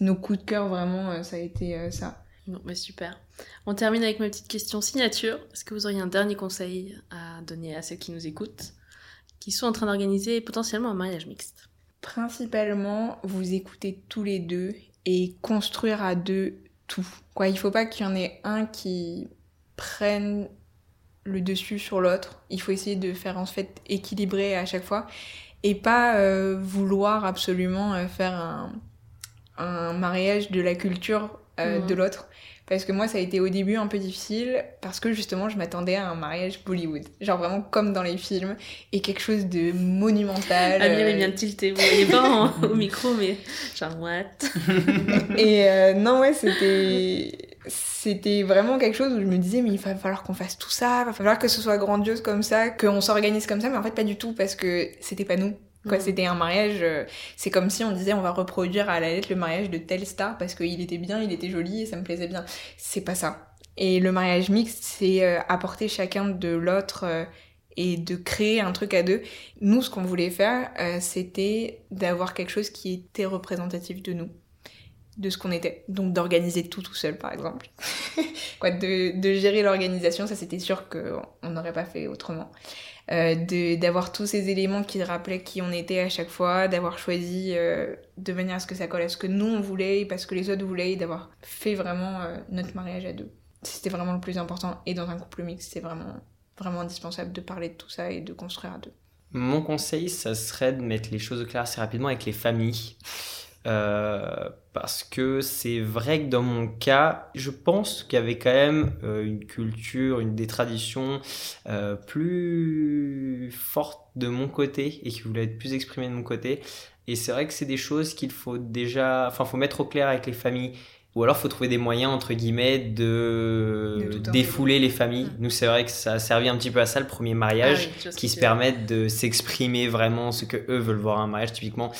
nos coups de cœur vraiment, euh, ça a été euh, ça. Bon, bah super. On termine avec ma petite question signature. Est-ce que vous auriez un dernier conseil à donner à ceux qui nous écoutent, qui sont en train d'organiser potentiellement un mariage mixte? Principalement, vous écoutez tous les deux et construire à deux tout. Quoi, il faut pas qu'il y en ait un qui prenne le dessus sur l'autre. Il faut essayer de faire en fait équilibrer à chaque fois et pas euh, vouloir absolument euh, faire un, un mariage de la culture euh, de l'autre. Parce que moi, ça a été au début un peu difficile parce que justement, je m'attendais à un mariage Bollywood. Genre vraiment comme dans les films et quelque chose de monumental. Amir euh, est bien tilté, vous voyez pas en- (laughs) au micro, mais genre what? (laughs) Et euh, non, ouais, c'était. C'était vraiment quelque chose où je me disais, mais il va falloir qu'on fasse tout ça, il va falloir que ce soit grandiose comme ça, qu'on s'organise comme ça, mais en fait, pas du tout, parce que c'était pas nous. Quoi, Mhm. c'était un mariage, euh, c'est comme si on disait on va reproduire à la lettre le mariage de telle star parce qu'il était bien, il était joli et ça me plaisait bien. C'est pas ça. Et le mariage mixte, c'est euh, apporter chacun de l'autre euh, et de créer un truc à deux. Nous, ce qu'on voulait faire, c'était d'avoir quelque chose qui était représentatif de nous, de ce qu'on était. Donc d'organiser tout tout seul, par exemple. (laughs) Quoi, de, de gérer l'organisation, ça c'était sûr qu'on n'aurait pas fait autrement. Euh, d'avoir tous ces éléments qui rappelaient qui on était à chaque fois, d'avoir choisi euh, de manière à ce que ça colle à ce que nous on voulait, parce que les autres voulaient, d'avoir fait vraiment euh, notre mariage à deux. C'était vraiment le plus important. Et dans un couple mixte, c'est vraiment, vraiment indispensable de parler de tout ça et de construire à deux. Mon conseil, ça serait de mettre les choses au clair assez rapidement avec les familles. Euh, parce que c'est vrai que dans mon cas, je pense qu'il y avait quand même euh, une culture, une des traditions euh, plus fortes de mon côté et qui voulaient être plus exprimées de mon côté. Et c'est vrai que c'est des choses qu'il faut déjà, enfin, faut mettre au clair avec les familles. Ou alors, faut trouver des moyens, entre guillemets, de, défouler les familles. Mm. Nous, c'est vrai que ça a servi un petit peu à ça, le premier mariage Ah oui, qui se permettent de s'exprimer vraiment ce que eux veulent voir à un mariage. Typiquement,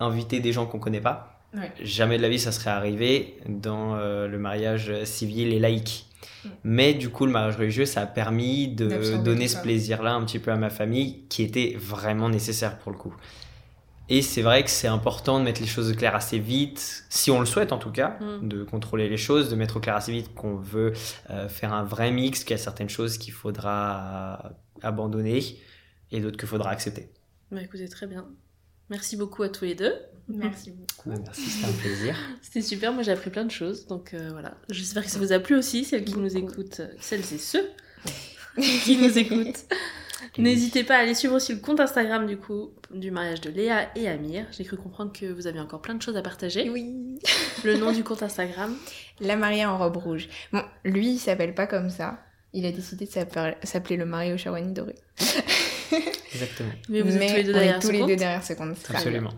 inviter des gens qu'on connaît pas. Ouais. Jamais de la vie ça serait arrivé dans euh, le mariage civil et laïque. Mm. Mais du coup, le mariage religieux, ça a permis de donner ce plaisir-là un petit peu à ma famille, qui était vraiment nécessaire pour le coup. Et c'est vrai que c'est important de mettre les choses au clair assez vite, si on le souhaite en tout cas, Mm. de contrôler les choses, de mettre au clair assez vite qu'on veut euh, faire un vrai mix, qu'il y a certaines choses qu'il faudra abandonner et d'autres qu'il faudra accepter. Bah écoutez, très bien. Merci beaucoup à tous les deux. Merci beaucoup. Merci, c'était un plaisir. (laughs) C'était super, moi j'ai appris plein de choses, donc euh, voilà. J'espère que ça vous a plu aussi, celles qui nous écoutent, euh, celles et ceux (laughs) qui nous écoutent. N'hésitez pas à aller suivre aussi le compte Instagram du coup du mariage de Léa et Amir. J'ai cru comprendre que vous aviez encore plein de choses à partager. Oui. (laughs) Le nom du compte Instagram. La mariée en robe rouge. Bon, lui, il s'appelle pas comme ça. Il a décidé de s'appeler le mari au Chawani doré. (laughs) Exactement. Mais vous êtes tous les deux derrière tous ce les compte. deux derrière ce compte. c'est très Absolument.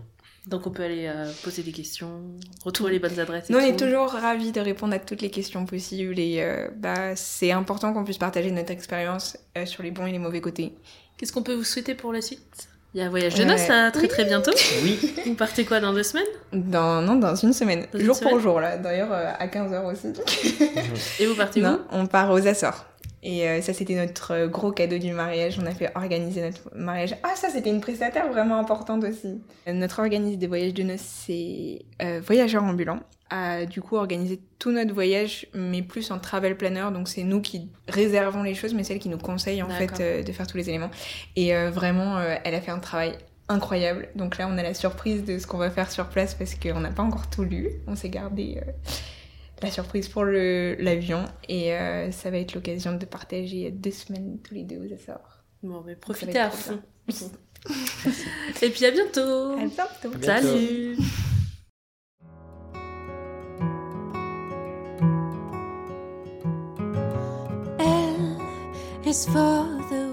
Donc on peut aller euh, poser des questions, retrouver les bonnes adresses. Nous, on est toujours ravis de répondre à toutes les questions possibles et euh, bah, c'est important qu'on puisse partager notre expérience euh, sur les bons et les mauvais côtés. Qu'est-ce qu'on peut vous souhaiter pour la suite? Il y a un voyage de noces là, très très bientôt. Oui, Vous partez quoi dans deux semaines? Dans, non, dans une semaine. Dans une jour semaine pour jour, là. D'ailleurs, euh, à 15h aussi. (laughs) Et vous partez non, on part aux Açores. Et euh, ça, c'était notre euh, gros cadeau du mariage. On a fait organiser notre mariage. Ah, ça, c'était une prestataire vraiment importante aussi. Euh, Notre organisme des voyages de noces, c'est euh, Voyageurs Ambulants. A du coup organisé tout notre voyage, mais plus en travel planner. Donc, c'est nous qui réservons les choses, mais celle qui nous conseille en fait de faire tous les éléments. Et vraiment, elle a fait un travail incroyable. Donc là, on a la surprise de ce qu'on va faire sur place parce qu'on n'a pas encore tout lu. On s'est gardé la surprise pour le- l'avion et euh, ça va être l'occasion de partager deux semaines tous les deux aux Açores. Bon, mais profitez à fond. (laughs) Et puis à bientôt. À bientôt. Salut. L is for the way you look.